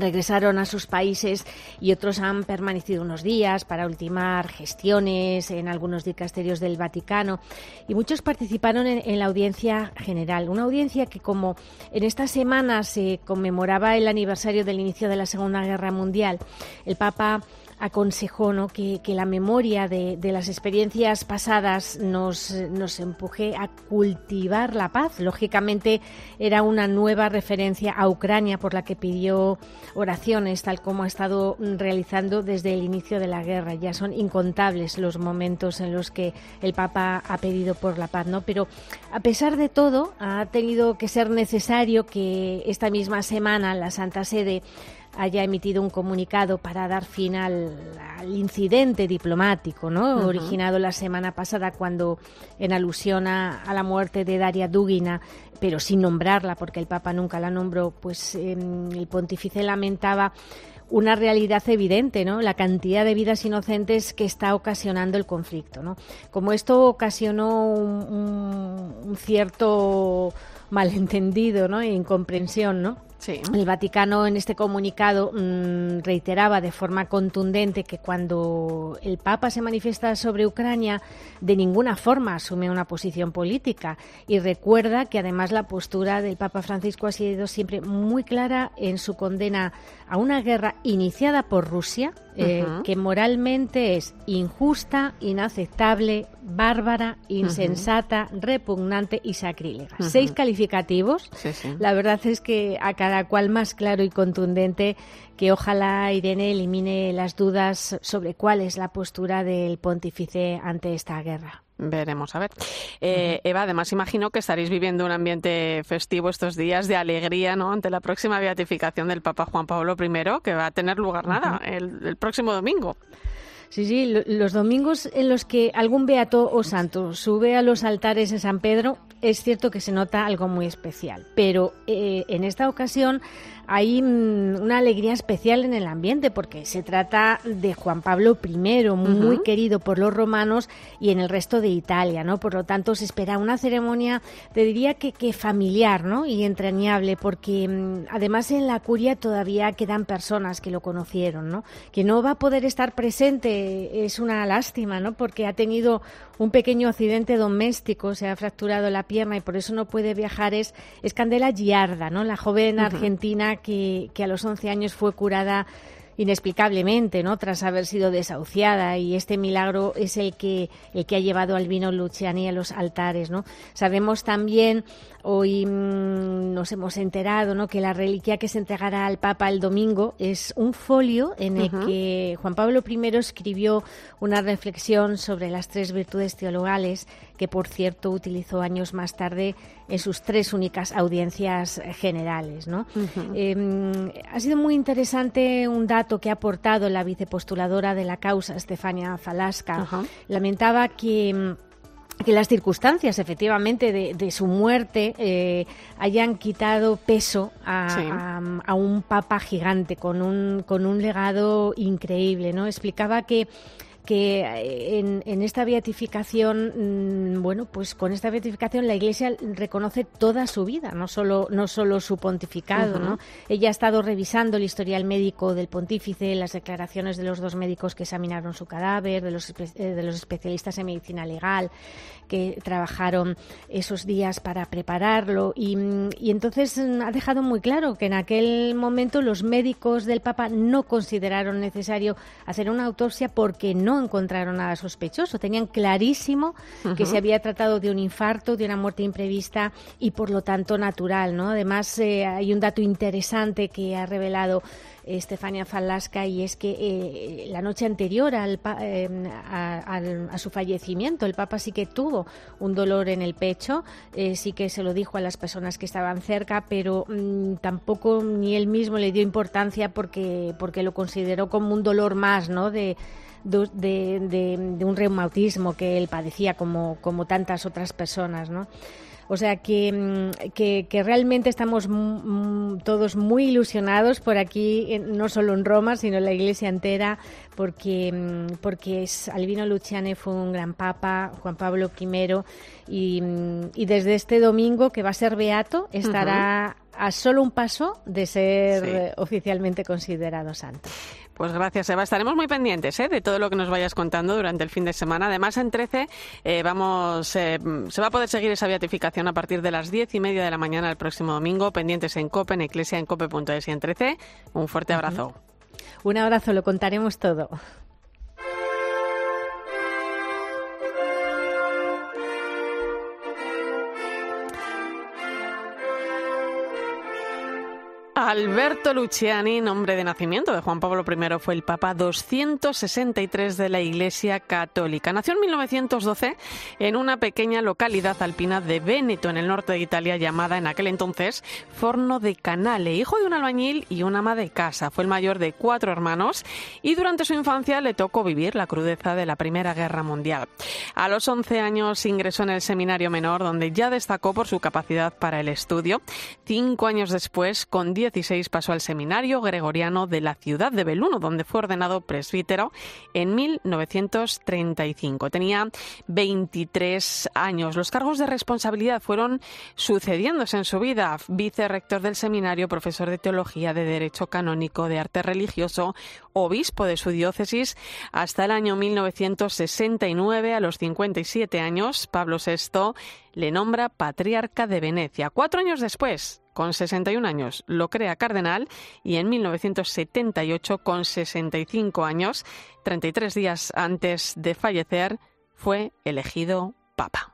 regresaron a sus países y otros han permanecido unos días para ultimar gestiones en algunos dicasterios del Vaticano. Y muchos participaron en, la audiencia general, una audiencia que como en esta semana se conmemoraba el aniversario del inicio de la Segunda Guerra Mundial, el Papa aconsejó ¿no? que, la memoria de, las experiencias pasadas nos, nos empuje a cultivar la paz. Lógicamente era una nueva referencia a Ucrania por la que pidió oraciones, tal como ha estado realizando desde el inicio de la guerra. Ya son incontables los momentos en los que el Papa ha pedido por la paz, ¿no? Pero a pesar de todo, ha tenido que ser necesario que esta misma semana la Santa Sede haya emitido un comunicado para dar fin al, incidente diplomático, ¿no? Originado la semana pasada cuando, en alusión a, la muerte de Daria Dugina, pero sin nombrarla, porque el Papa nunca la nombró, pues em, el pontífice lamentaba una realidad evidente, ¿no? La cantidad de vidas inocentes que está ocasionando el conflicto, ¿no? Como esto ocasionó un, un cierto malentendido, ¿no? E incomprensión, ¿no? El Vaticano en este comunicado mm, reiteraba de forma contundente que cuando el Papa se manifiesta sobre Ucrania, de ninguna forma asume una posición política. Y recuerda que además la postura del Papa Francisco ha sido siempre muy clara en su condena a una guerra iniciada por Rusia, eh, que moralmente es injusta, inaceptable, bárbara, insensata, repugnante y sacrílega. Seis calificativos. La verdad es que a cada cual más claro y contundente que ojalá Irene elimine las dudas sobre cuál es la postura del pontífice ante esta guerra. Veremos, a ver. Eh, Eva, además imagino que estaréis viviendo un ambiente festivo estos días de alegría, ¿no? Ante la próxima beatificación del Papa Juan Pablo I, que va a tener lugar nada, el próximo domingo. Sí, sí, los domingos en los que algún beato o santo sube a los altares de San Pedro, es cierto que se nota algo muy especial, pero eh, en esta ocasión hay mm, una alegría especial en el ambiente porque se trata de Juan Pablo I, muy querido por los romanos y en el resto de Italia, ¿no? Por lo tanto, se espera una ceremonia, te diría que, que familiar, ¿no? Y entrañable, porque mm, además en la curia todavía quedan personas que lo conocieron, ¿no? Que no va a poder estar presente es una lástima, ¿no? Porque ha tenido un pequeño accidente doméstico, se ha fracturado la pierna y por eso no puede viajar, es, es Candela Giarda, ¿no? La joven argentina que, que a los 11 años fue curada inexplicablemente, ¿no? Tras haber sido desahuciada y este milagro es el que el que ha llevado al vino Luciani a los altares, ¿no? Sabemos también hoy mm, nos hemos enterado, ¿no? Que la reliquia que se entregará al Papa el domingo es un folio en el que Juan Pablo I escribió una reflexión sobre las tres virtudes teologales que por cierto utilizó años más tarde en sus tres únicas audiencias generales. ¿no? Em, ha sido muy interesante un dato que ha aportado la vicepostuladora de la causa, Estefania Falasca. Lamentaba que que las circunstancias efectivamente de, su muerte eh, hayan quitado peso a, a, un papa gigante con un, con un legado increíble. ¿no? Explicaba que que eh, en, esta beatificación, mm, bueno, pues con esta beatificación la Iglesia reconoce toda su vida, no solo, no solo su pontificado, ¿no? Ella ha estado revisando el historial médico del pontífice, las declaraciones de los dos médicos que examinaron su cadáver, de los, eh, de los especialistas en medicina legal que trabajaron esos días para prepararlo y, mm, y entonces mm, ha dejado muy claro que en aquel momento los médicos del Papa no consideraron necesario hacer una autopsia porque no encontraron nada sospechoso. Tenían clarísimo que se había tratado de un infarto, de una muerte imprevista y por lo tanto natural. ¿no? Además, eh, hay un dato interesante que ha revelado Estefania Falasca y es que eh, la noche anterior al, em, a, su fallecimiento el Papa sí que tuvo un dolor en el pecho, eh, sí que se lo dijo a las personas que estaban cerca, pero mm, tampoco ni él mismo le dio importancia porque, porque lo consideró como un dolor más, ¿no? De, de, un reumatismo que él padecía como, como tantas otras personas, ¿no? O sea que, mm, que, realmente estamos todos muy ilusionados por aquí, no solo en Roma, sino en la iglesia entera, porque, mm, porque es, Albino Luciane fue un gran papa, Juan Pablo I, y, mm, y desde este domingo, que va a ser beato, estará a solo un paso de ser oficialmente considerado santo. Pues gracias, Eva. Estaremos muy pendientes ¿eh? de todo lo que nos vayas contando durante el fin de semana. Además, en 13 eh, vamos, eh, se va a poder seguir esa beatificación a partir de las diez y media de la mañana el próximo domingo. Pendientes en COPE, en Iglesia, en COPE.es y en 13. Un fuerte abrazo. Un abrazo, lo contaremos todo. Alberto Luciani, nombre de nacimiento de Juan Pablo I, fue el Papa 263 de la Iglesia Católica. Nació en 1912 en una pequeña localidad alpina de Véneto, en el norte de Italia, llamada en aquel entonces Forno de Canale. Hijo de un albañil y una ama de casa. Fue el mayor de cuatro hermanos y durante su infancia le tocó vivir la crudeza de la Primera Guerra Mundial. A los 11 años ingresó en el seminario menor, donde ya destacó por su capacidad para el estudio. Cinco años después, con 10 Pasó al seminario gregoriano de la ciudad de Beluno, donde fue ordenado presbítero en 1935. Tenía 23 años. Los cargos de responsabilidad fueron sucediéndose en su vida. Vicerrector del seminario, profesor de teología, de derecho canónico, de arte religioso, obispo de su diócesis hasta el año 1969. A los 57 años, Pablo VI le nombra patriarca de Venecia. Cuatro años después, con 61 años, lo crea cardenal y en 1978, con 65 años, 33 días antes de fallecer, fue elegido papa.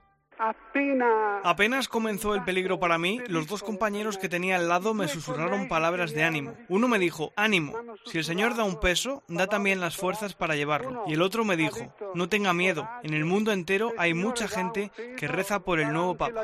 Apenas comenzó el peligro para mí, los dos compañeros que tenía al lado me susurraron palabras de ánimo. Uno me dijo, ánimo, si el Señor da un peso, da también las fuerzas para llevarlo. Y el otro me dijo, no tenga miedo, en el mundo entero hay mucha gente que reza por el nuevo Papa.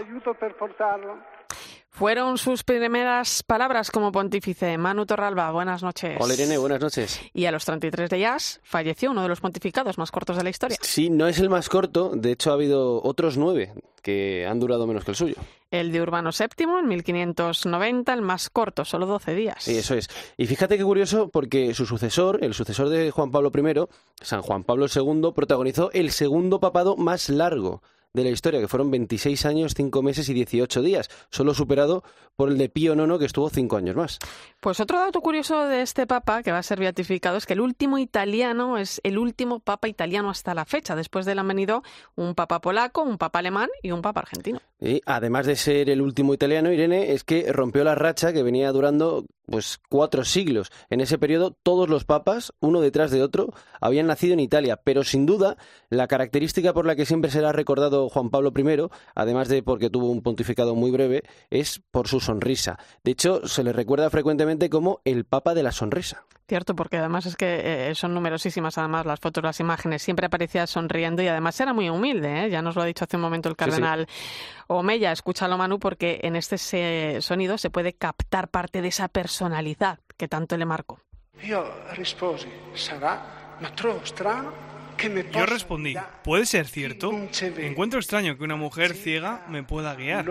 Fueron sus primeras palabras como pontífice. Manu Torralba, buenas noches. Hola Irene, buenas noches. Y a los 33 de jazz falleció uno de los pontificados más cortos de la historia. Sí, no es el más corto, de hecho ha habido otros nueve que han durado menos que el suyo. El de Urbano VII en 1590, el más corto, solo 12 días. Sí, eso es. Y fíjate qué curioso porque su sucesor, el sucesor de Juan Pablo I, San Juan Pablo II, protagonizó el segundo papado más largo de la historia, que fueron 26 años, 5 meses y 18 días, solo superado por el de Pío IX, que estuvo 5 años más. Pues otro dato curioso de este papa, que va a ser beatificado, es que el último italiano es el último papa italiano hasta la fecha. Después de él han venido un papa polaco, un papa alemán y un papa argentino. Y además de ser el último italiano, Irene, es que rompió la racha que venía durando pues cuatro siglos. En ese periodo todos los papas, uno detrás de otro, habían nacido en Italia, pero sin duda la característica por la que siempre será recordado Juan Pablo I, además de porque tuvo un pontificado muy breve, es por su sonrisa. De hecho, se le recuerda frecuentemente como el Papa de la Sonrisa. Cierto, porque además es que eh, son numerosísimas además las fotos, las imágenes. Siempre aparecía sonriendo y además era muy humilde. ¿eh? Ya nos lo ha dicho hace un momento el cardenal Omeya. Escúchalo, Manu, porque en este sonido se puede captar parte de esa personalidad que tanto le marcó. Yo yo respondí, ¿puede ser cierto? Encuentro extraño que una mujer ciega me pueda guiar.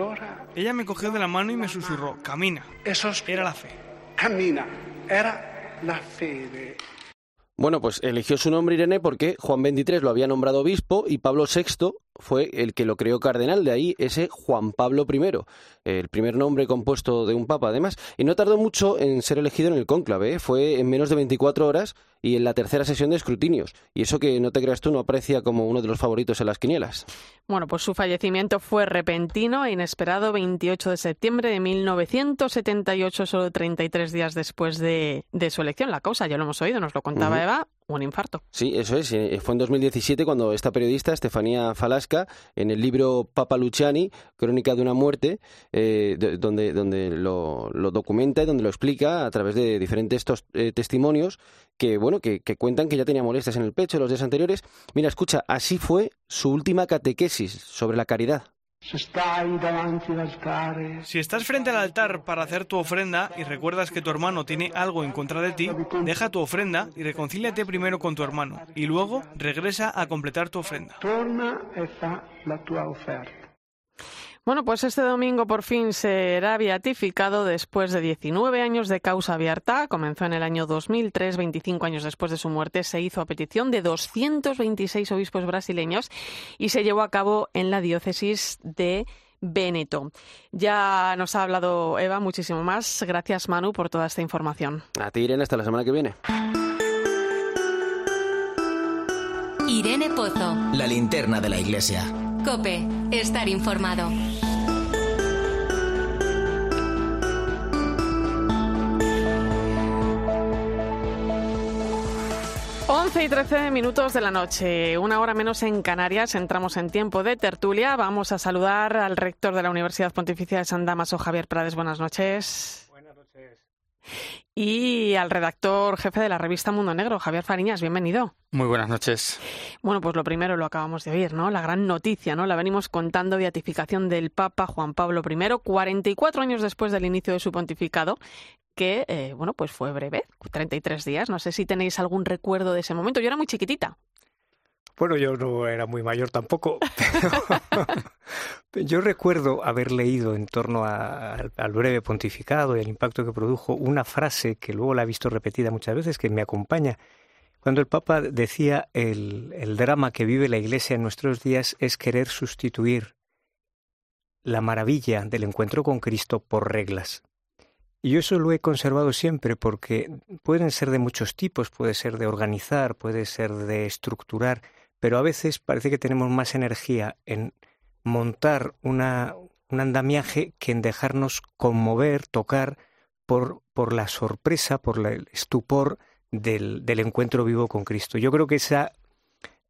Ella me cogió de la mano y me susurró, camina. Era la fe. Camina. Era la. Bueno, pues eligió su nombre Irene porque Juan XXIII lo había nombrado obispo y Pablo VI fue el que lo creó cardenal, de ahí ese Juan Pablo I, el primer nombre compuesto de un papa además, y no tardó mucho en ser elegido en el cónclave, ¿eh? fue en menos de 24 horas y en la tercera sesión de escrutinios, y eso que no te creas tú no aprecia como uno de los favoritos en las quinielas. Bueno, pues su fallecimiento fue repentino e inesperado 28 de septiembre de 1978, solo 33 días después de, su elección. La causa, ya lo hemos oído, nos lo contaba Eva, un infarto. Sí, eso es. Eh, fue en 2017 cuando esta periodista, Estefanía Falasca, en el libro Papa Luciani, Crónica de una muerte, eh, donde, donde lo, documenta y donde lo explica a través de diferentes eh, testimonios que, bueno, que, que, cuentan que ya tenía molestias en el pecho los días anteriores. Mira, escucha, así fue su última catequesis sobre la caridad. Si estás frente al altar para hacer tu ofrenda y recuerdas que tu hermano tiene algo en contra de ti, deja tu ofrenda y reconcíliate primero con tu hermano y luego regresa a completar tu ofrenda. Bueno, pues este domingo por fin será beatificado después de 19 años de causa abierta. Comenzó en el año 2003, 25 años después de su muerte. Se hizo a petición de 226 obispos brasileños y se llevó a cabo en la diócesis de Veneto. Ya nos ha hablado Eva muchísimo más. Gracias, Manu, por toda esta información. A ti, Irene, hasta la semana que viene. Irene Pozo. La linterna de la iglesia. Cope, estar informado. 11 y 13 minutos de la noche, una hora menos en Canarias, entramos en tiempo de tertulia. Vamos a saludar al rector de la Universidad Pontificia de San Damaso, Javier Prades. Buenas noches. Y al redactor jefe de la revista Mundo Negro, Javier Fariñas. Bienvenido. Muy buenas noches. Bueno, pues lo primero lo acabamos de oír, ¿no? La gran noticia, ¿no? La venimos contando, beatificación del Papa Juan Pablo I, 44 años después del inicio de su pontificado, que, eh, bueno, pues fue breve, 33 días. No sé si tenéis algún recuerdo de ese momento. Yo era muy chiquitita. Bueno, yo no era muy mayor tampoco, Yo recuerdo haber leído en torno al breve pontificado y al impacto que produjo una frase que luego la he visto repetida muchas veces que me acompaña. Cuando el Papa decía el, el drama que vive la Iglesia en nuestros días es querer sustituir la maravilla del encuentro con Cristo por reglas. Y yo eso lo he conservado siempre porque pueden ser de muchos tipos, puede ser de organizar, puede ser de estructurar, pero a veces parece que tenemos más energía en montar una, un andamiaje que en dejarnos conmover, tocar por, por la sorpresa, por el estupor del, del encuentro vivo con Cristo. Yo creo que esa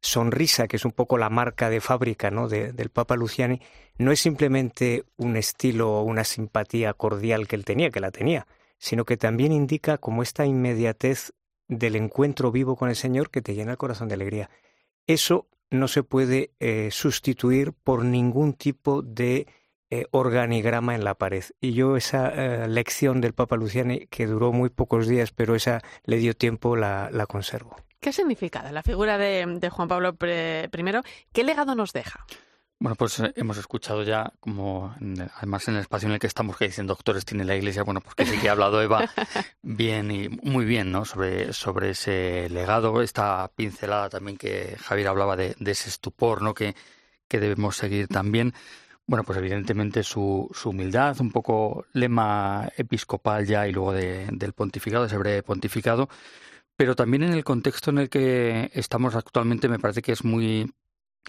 sonrisa, que es un poco la marca de fábrica ¿no? del Papa Luciani, no es simplemente un estilo o una simpatía cordial que él tenía, que la tenía, sino que también indica como esta inmediatez del encuentro vivo con el Señor que te llena el corazón de alegría. Eso no se puede eh, sustituir por ningún tipo de eh, organigrama en la pared. Y yo esa eh, lección del Papa Luciani, que duró muy pocos días, pero esa le dio tiempo, la, la conservo. ¿Qué significa la figura de, de Juan Pablo I? ¿Qué legado nos deja? Bueno, pues eh, hemos escuchado ya, como además en el espacio en el que estamos, que dicen doctores tiene la Iglesia, bueno, pues que sí que ha hablado Eva bien y muy bien, ¿no? Sobre, sobre ese legado, esta pincelada también que Javier hablaba de, ese estupor, ¿no? Que, que debemos seguir también. Bueno, pues evidentemente su, su humildad, un poco lema episcopal ya y luego del pontificado, ese breve pontificado, pero también en el contexto en el que estamos actualmente me parece que es muy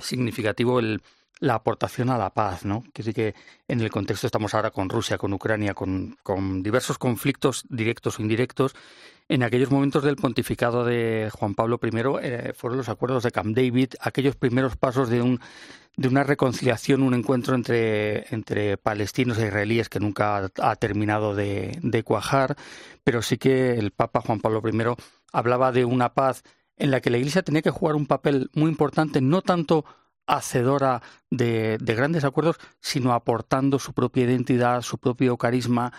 significativo el la aportación a la paz, ¿no? Que sí que en el contexto estamos ahora con Rusia, con Ucrania, con, diversos conflictos directos o indirectos. En aquellos momentos del pontificado de Juan Pablo I eh, fueron los acuerdos de Camp David, aquellos primeros pasos de un de una reconciliación, un encuentro entre, entre palestinos e israelíes que nunca ha, terminado de, de cuajar, pero sí que el Papa Juan Pablo I hablaba de una paz en la que la Iglesia tenía que jugar un papel muy importante, no tanto hacedora de, grandes acuerdos, sino aportando su propia identidad, su propio carisma,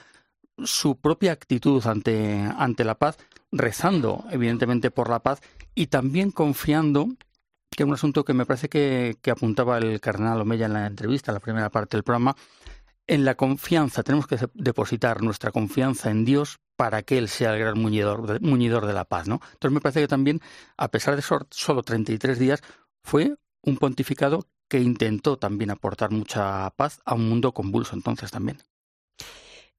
su propia actitud ante, ante la paz, rezando evidentemente por la paz y también confiando, que es un asunto que me parece que, apuntaba el cardenal Omeya en la entrevista, en la primera parte del programa, en la confianza, tenemos que depositar nuestra confianza en Dios para que Él sea el gran muñidor, muñidor de la paz, ¿no? Entonces me parece que también, a pesar de solo 33 días, fue un pontificado que intentó también aportar mucha paz a un mundo convulso entonces también.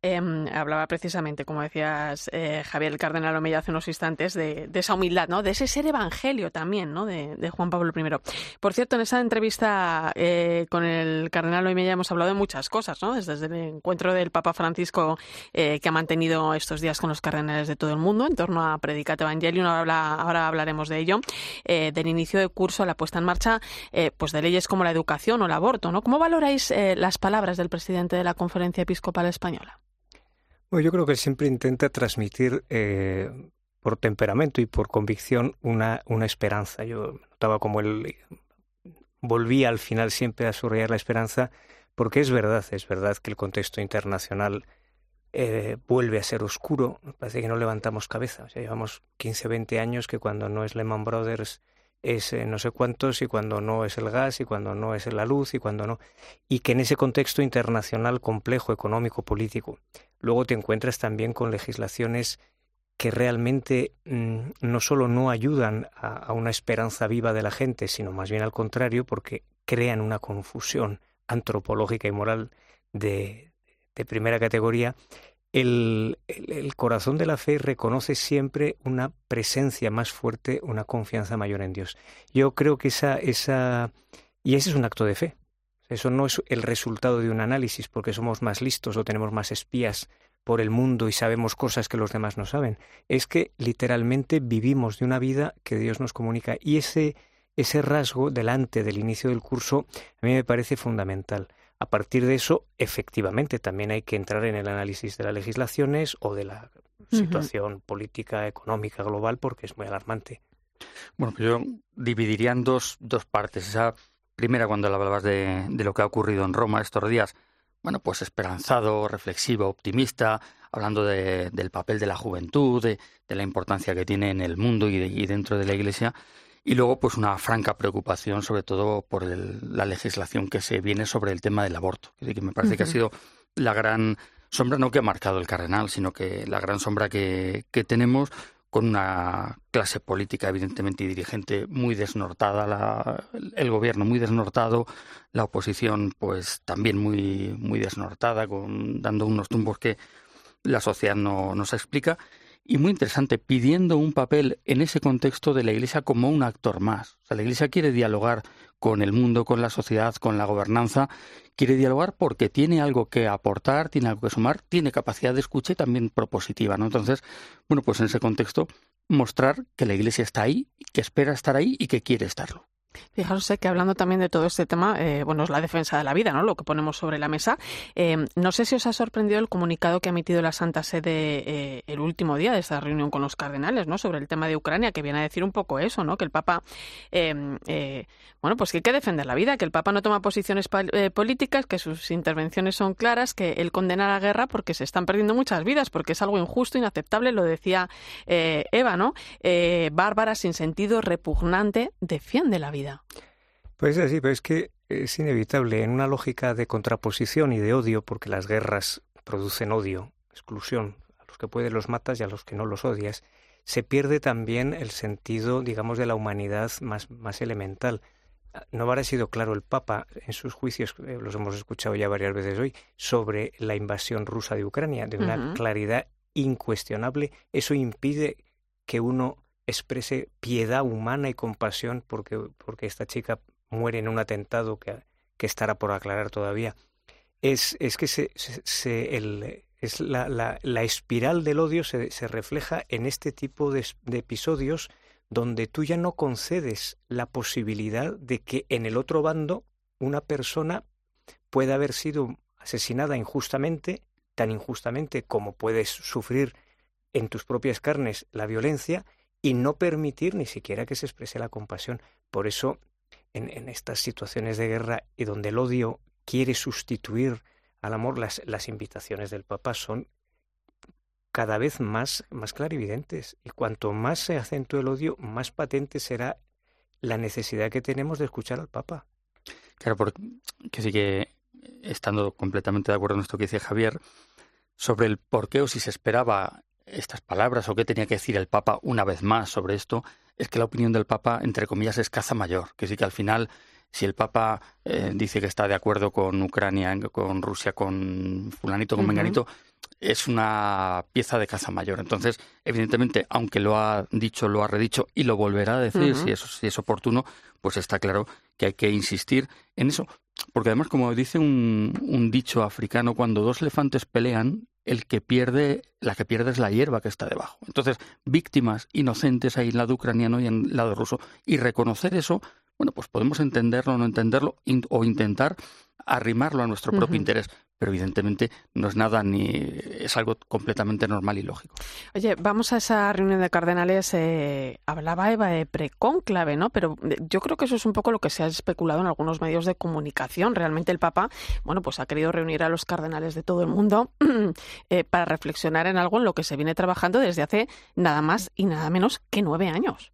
Em, hablaba precisamente, como decías eh, Javier el Cardenal Omeya hace unos instantes, de, esa humildad, ¿no? de ese ser evangelio también ¿no? de, Juan Pablo I. Por cierto, en esa entrevista eh, con el Cardenal Omeya hemos hablado de muchas cosas, ¿no? desde, el encuentro del Papa Francisco eh, que ha mantenido estos días con los cardenales de todo el mundo en torno a Predicate Evangelium, ahora, ahora hablaremos de ello, del inicio de curso, la puesta en marcha pues de leyes como la educación o el aborto. ¿no? ¿Cómo valoráis las palabras del presidente de la Conferencia Episcopal Española? Yo creo que siempre intenta transmitir eh, por temperamento y por convicción una, una esperanza. Yo notaba como él volvía al final siempre a subrayar la esperanza, porque es verdad, es verdad que el contexto internacional eh, vuelve a ser oscuro. Parece que no levantamos cabeza. O sea, llevamos 15, 20 años que cuando no es Lehman Brothers es no sé cuántos y cuando no es el gas y cuando no es la luz y cuando no. Y que en ese contexto internacional complejo, económico, político, luego te encuentras también con legislaciones que realmente mm, no solo no ayudan a, una esperanza viva de la gente, sino más bien al contrario, porque crean una confusión antropológica y moral de, primera categoría el, el, corazón de la fe reconoce siempre una presencia más fuerte, una confianza mayor en Dios. Yo creo que esa, esa, y ese es un acto de fe. Eso no es el resultado de un análisis porque somos más listos o tenemos más espías por el mundo y sabemos cosas que los demás no saben. Es que literalmente vivimos de una vida que Dios nos comunica y ese, ese rasgo delante del inicio del curso a mí me parece fundamental. A partir de eso, efectivamente, también hay que entrar en el análisis de las legislaciones o de la situación política, económica, global, porque es muy alarmante. Bueno, pues yo dividiría en dos, dos partes. Esa primera, cuando hablabas de, de, lo que ha ocurrido en Roma estos días, bueno, pues esperanzado, reflexivo, optimista, hablando del papel de la juventud, de, la importancia que tiene en el mundo y, y dentro de la Iglesia. Y luego, pues una franca preocupación, sobre todo por la legislación que se viene sobre el tema del aborto, que me parece que ha sido la gran sombra, no que ha marcado el cardenal, sino que la gran sombra que, que tenemos con una clase política evidentemente y dirigente muy desnortada, la, el gobierno muy desnortado, la oposición pues también muy, muy desnortada, con, dando unos tumbos que la sociedad no nos explica y muy interesante, pidiendo un papel en ese contexto de la Iglesia como un actor más. O sea, la Iglesia quiere dialogar con el mundo, con la sociedad, con la gobernanza, quiere dialogar porque tiene algo que aportar, tiene algo que sumar, tiene capacidad de escucha y también propositiva, ¿no? Entonces, bueno, pues en ese contexto mostrar que la Iglesia está ahí, que espera estar ahí y que quiere estarlo. Fijaros que hablando también de todo este tema, eh, bueno, es la defensa de la vida, ¿no? Lo que ponemos sobre la mesa. Eh, no sé si os ha sorprendido el comunicado que ha emitido la Santa Sede eh, el último día de esta reunión con los cardenales, ¿no? Sobre el tema de Ucrania, que viene a decir un poco eso, ¿no? Que el Papa, bueno, pues que hay que defender la vida, que el Papa no toma posiciones políticas, que sus intervenciones son claras, que él condena la guerra porque se están perdiendo muchas vidas, porque es algo injusto, inaceptable, lo decía Eva, ¿no? bárbara, sin sentido, repugnante, defiende la vida. Pues así, pero es que es inevitable en una lógica de contraposición y de odio, porque las guerras producen odio, exclusión, a los que puedes los matas y a los que no los odias, se pierde también el sentido, digamos, de la humanidad más, más elemental. No habrá sido claro el Papa en sus juicios, eh, los hemos escuchado ya varias veces hoy, sobre la invasión rusa de Ucrania, de una claridad incuestionable. Eso impide que uno exprese piedad humana y compasión porque, porque esta chica muere en un atentado que, que estará por aclarar todavía. Es, es que se, se, el, es la, la, la, espiral del odio se, se refleja en este tipo de, de, episodios donde tú ya no concedes la posibilidad de que en el otro bando una persona pueda haber sido asesinada injustamente, tan injustamente como puedes sufrir en tus propias carnes la violencia, y no permitir ni siquiera que se exprese la compasión. Por eso, en, estas situaciones de guerra y donde el odio quiere sustituir al amor, las, las invitaciones del Papa son cada vez más, más clarividentes. Y cuanto más se acentúe el odio, más patente será la necesidad que tenemos de escuchar al Papa. Claro, porque que sí que, estando completamente de acuerdo en esto que dice Javier, sobre el por qué o si se esperaba estas palabras o qué tenía que decir el Papa una vez más sobre esto, es que la opinión del Papa, entre comillas, es caza mayor, que sí que al final, si el Papa eh, dice que está de acuerdo con Ucrania, con Rusia, con fulanito, con menganito, es una pieza de caza mayor. Entonces, evidentemente, aunque lo ha dicho, lo ha redicho y lo volverá a decir, si, eso, si es oportuno, pues está claro que hay que insistir en eso. Porque además, como dice un, un dicho africano, cuando dos elefantes pelean, el que pierde, la que pierde es la hierba que está debajo. Entonces, víctimas inocentes hay en lado ucraniano y en el lado ruso. Y reconocer eso, bueno, pues podemos entenderlo o no entenderlo o intentar arrimarlo a nuestro propio interés pero evidentemente no es nada ni es algo completamente normal y lógico. Oye, vamos a esa reunión de cardenales. Eh, hablaba Eva de precónclave, ¿no? Pero eh, yo creo que eso es un poco lo que se ha especulado en algunos medios de comunicación. Realmente el Papa, bueno, pues ha querido reunir a los cardenales de todo el mundo eh, para reflexionar en algo en lo que se viene trabajando desde hace nada más y nada menos que nueve años.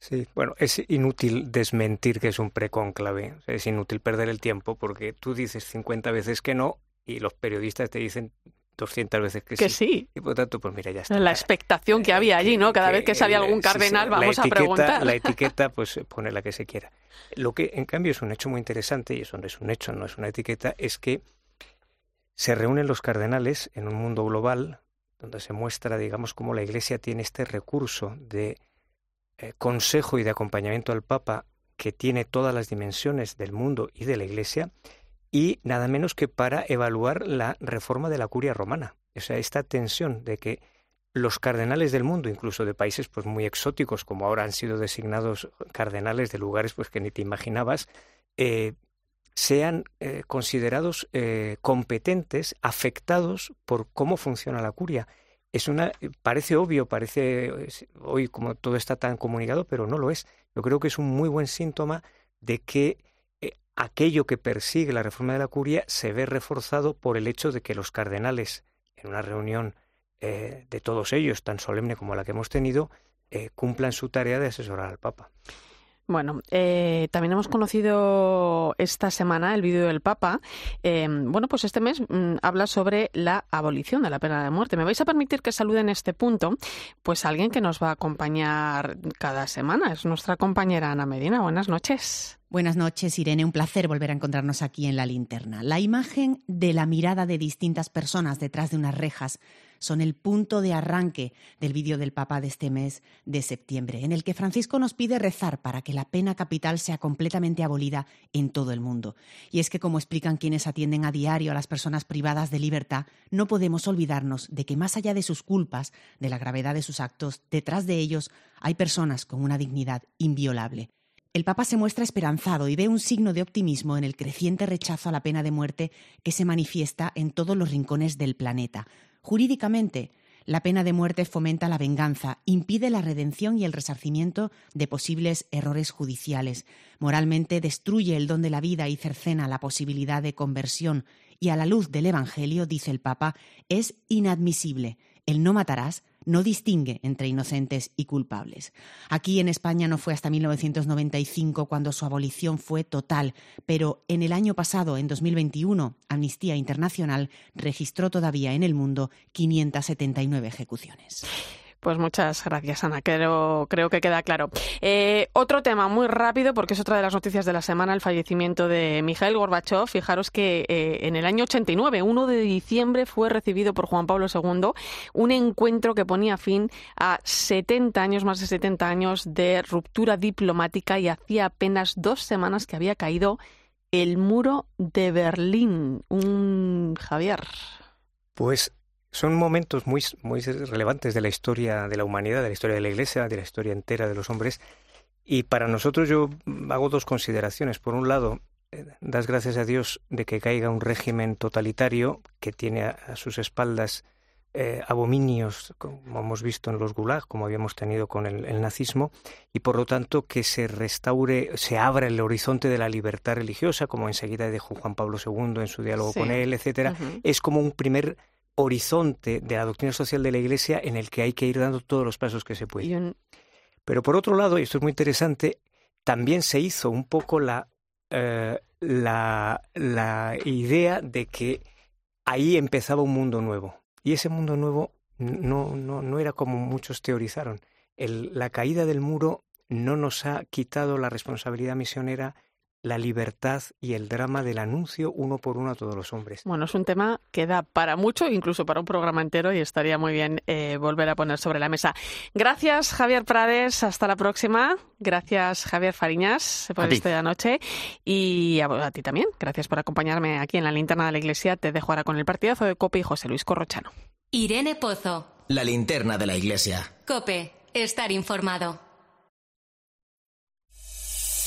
Sí, bueno, es inútil desmentir que es un precónclave, es inútil perder el tiempo porque tú dices 50 veces que no y los periodistas te dicen 200 veces que, que sí. Y por tanto, pues mira, ya está. La expectación que había allí, ¿no? Cada vez que salía algún cardenal, vamos a preguntar. La etiqueta, pues pone la que se quiera. Lo que, en cambio, es un hecho muy interesante, y eso no es un hecho, no es una etiqueta, es que se reúnen los cardenales en un mundo global donde se muestra, digamos, cómo la Iglesia tiene este recurso de eh, consejo y de acompañamiento al Papa que tiene todas las dimensiones del mundo y de la Iglesia, y nada menos que para evaluar la reforma de la curia romana. O sea, esta tensión de que los cardenales del mundo, incluso de países pues muy exóticos, como ahora han sido designados cardenales de lugares pues que ni te imaginabas, eh, sean eh, considerados competentes, afectados por cómo funciona la curia es una parece obvio, parece hoy como todo está tan comunicado, pero no lo es. Yo creo que es un muy buen síntoma de que eh, aquello que persigue la reforma de la curia se ve reforzado por el hecho de que los cardenales en una reunión eh, de todos ellos tan solemne como la que hemos tenido eh, cumplan su tarea de asesorar al Papa. Bueno, eh, también hemos conocido esta semana el vídeo del Papa. Eh, bueno, pues este mes mm, habla sobre la abolición de la pena de muerte. ¿Me vais a permitir que salude en este punto? Pues alguien que nos va a acompañar cada semana. Es nuestra compañera Ana Medina. Buenas noches. Buenas noches, Irene. Un placer volver a encontrarnos aquí en la linterna. La imagen de la mirada de distintas personas detrás de unas rejas son el punto de arranque del vídeo del Papa de este mes de septiembre, en el que Francisco nos pide rezar para que la pena capital sea completamente abolida en todo el mundo. Y es que, como explican quienes atienden a diario a las personas privadas de libertad, no podemos olvidarnos de que más allá de sus culpas, de la gravedad de sus actos, detrás de ellos hay personas con una dignidad inviolable. El Papa se muestra esperanzado y ve un signo de optimismo en el creciente rechazo a la pena de muerte que se manifiesta en todos los rincones del planeta. Jurídicamente, la pena de muerte fomenta la venganza, impide la redención y el resarcimiento de posibles errores judiciales. Moralmente destruye el don de la vida y cercena la posibilidad de conversión. Y a la luz del Evangelio, dice el Papa, es inadmisible. El no matarás no distingue entre inocentes y culpables. Aquí en España no fue hasta 1995 cuando su abolición fue total, pero en el año pasado, en 2021, Amnistía Internacional registró todavía en el mundo 579 ejecuciones. Pues muchas gracias, Ana. Creo, creo que queda claro. Eh, otro tema muy rápido, porque es otra de las noticias de la semana, el fallecimiento de Mikhail Gorbachev. Fijaros que eh, en el año 89, 1 de diciembre, fue recibido por Juan Pablo II un encuentro que ponía fin a 70 años, más de 70 años de ruptura diplomática y hacía apenas dos semanas que había caído el muro de Berlín. Un Javier. Pues son momentos muy, muy relevantes de la historia de la humanidad, de la historia de la Iglesia, de la historia entera de los hombres. Y para nosotros yo hago dos consideraciones. Por un lado, eh, das gracias a Dios de que caiga un régimen totalitario que tiene a, sus espaldas eh, abominios, como hemos visto en los gulag, como habíamos tenido con el, nazismo, y por lo tanto que se restaure, se abra el horizonte de la libertad religiosa, como enseguida dijo Juan Pablo II en su diálogo con él, etcétera, es como un primer horizonte de la doctrina social de la Iglesia en el que hay que ir dando todos los pasos que se pueden. Pero por otro lado, y esto es muy interesante, también se hizo un poco la, eh, la, la idea de que ahí empezaba un mundo nuevo. Y ese mundo nuevo no, no, no era como muchos teorizaron. El, la caída del muro no nos ha quitado la responsabilidad misionera la libertad y el drama del anuncio uno por uno a todos los hombres. Bueno, es un tema que da para mucho, incluso para un programa entero, y estaría muy bien eh, volver a poner sobre la mesa. Gracias, Javier Prades. Hasta la próxima. Gracias, Javier Fariñas, por esta anoche. Y a, ti también. Gracias por acompañarme aquí en la linterna de la iglesia. Te dejo ahora con el partidazo de Cope y José Luis Corrochano. Irene Pozo. La linterna de la iglesia. Cope. Estar informado.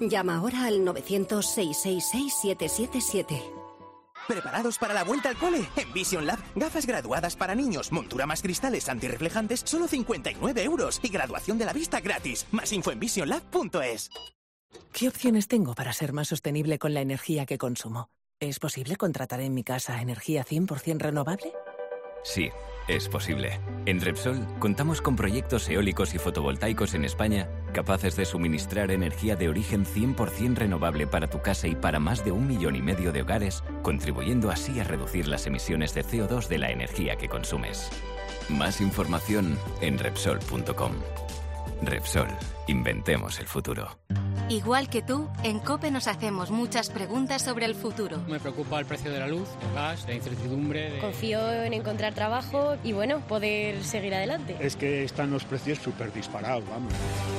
Llama ahora al 900-666-777. ¿Preparados para la vuelta al cole? En Vision Lab, gafas graduadas para niños, montura más cristales antirreflejantes, solo 59 euros y graduación de la vista gratis. Más info en visionlab.es. ¿Qué opciones tengo para ser más sostenible con la energía que consumo? ¿Es posible contratar en mi casa energía 100% renovable? Sí, es posible. En Repsol contamos con proyectos eólicos y fotovoltaicos en España capaces de suministrar energía de origen 100% renovable para tu casa y para más de un millón y medio de hogares, contribuyendo así a reducir las emisiones de CO2 de la energía que consumes. Más información en Repsol.com. Repsol, inventemos el futuro. Igual que tú, en COPE nos hacemos muchas preguntas sobre el futuro. Me preocupa el precio de la luz, el gas, la incertidumbre. De... Confío en encontrar trabajo y bueno, poder seguir adelante. Es que están los precios súper disparados, vamos.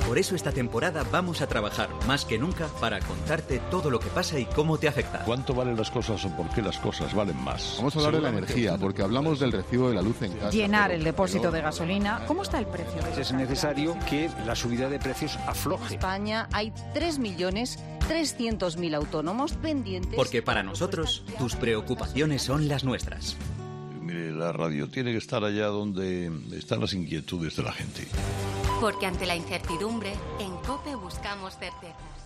Por eso esta temporada vamos a trabajar más que nunca para contarte todo lo que pasa y cómo te afecta. ¿Cuánto valen las cosas o por qué las cosas valen más? Vamos a hablar de la energía, porque hablamos del recibo de la luz en casa. Llenar el depósito de gasolina. ¿Cómo está el precio? Es necesario que la subida de precios afloje. En España hay 3.300.000 autónomos pendientes. Porque para nosotros, tus preocupaciones son las nuestras. Mire, la radio tiene que estar allá donde están las inquietudes de la gente. Porque ante la incertidumbre, en COPE buscamos certezas.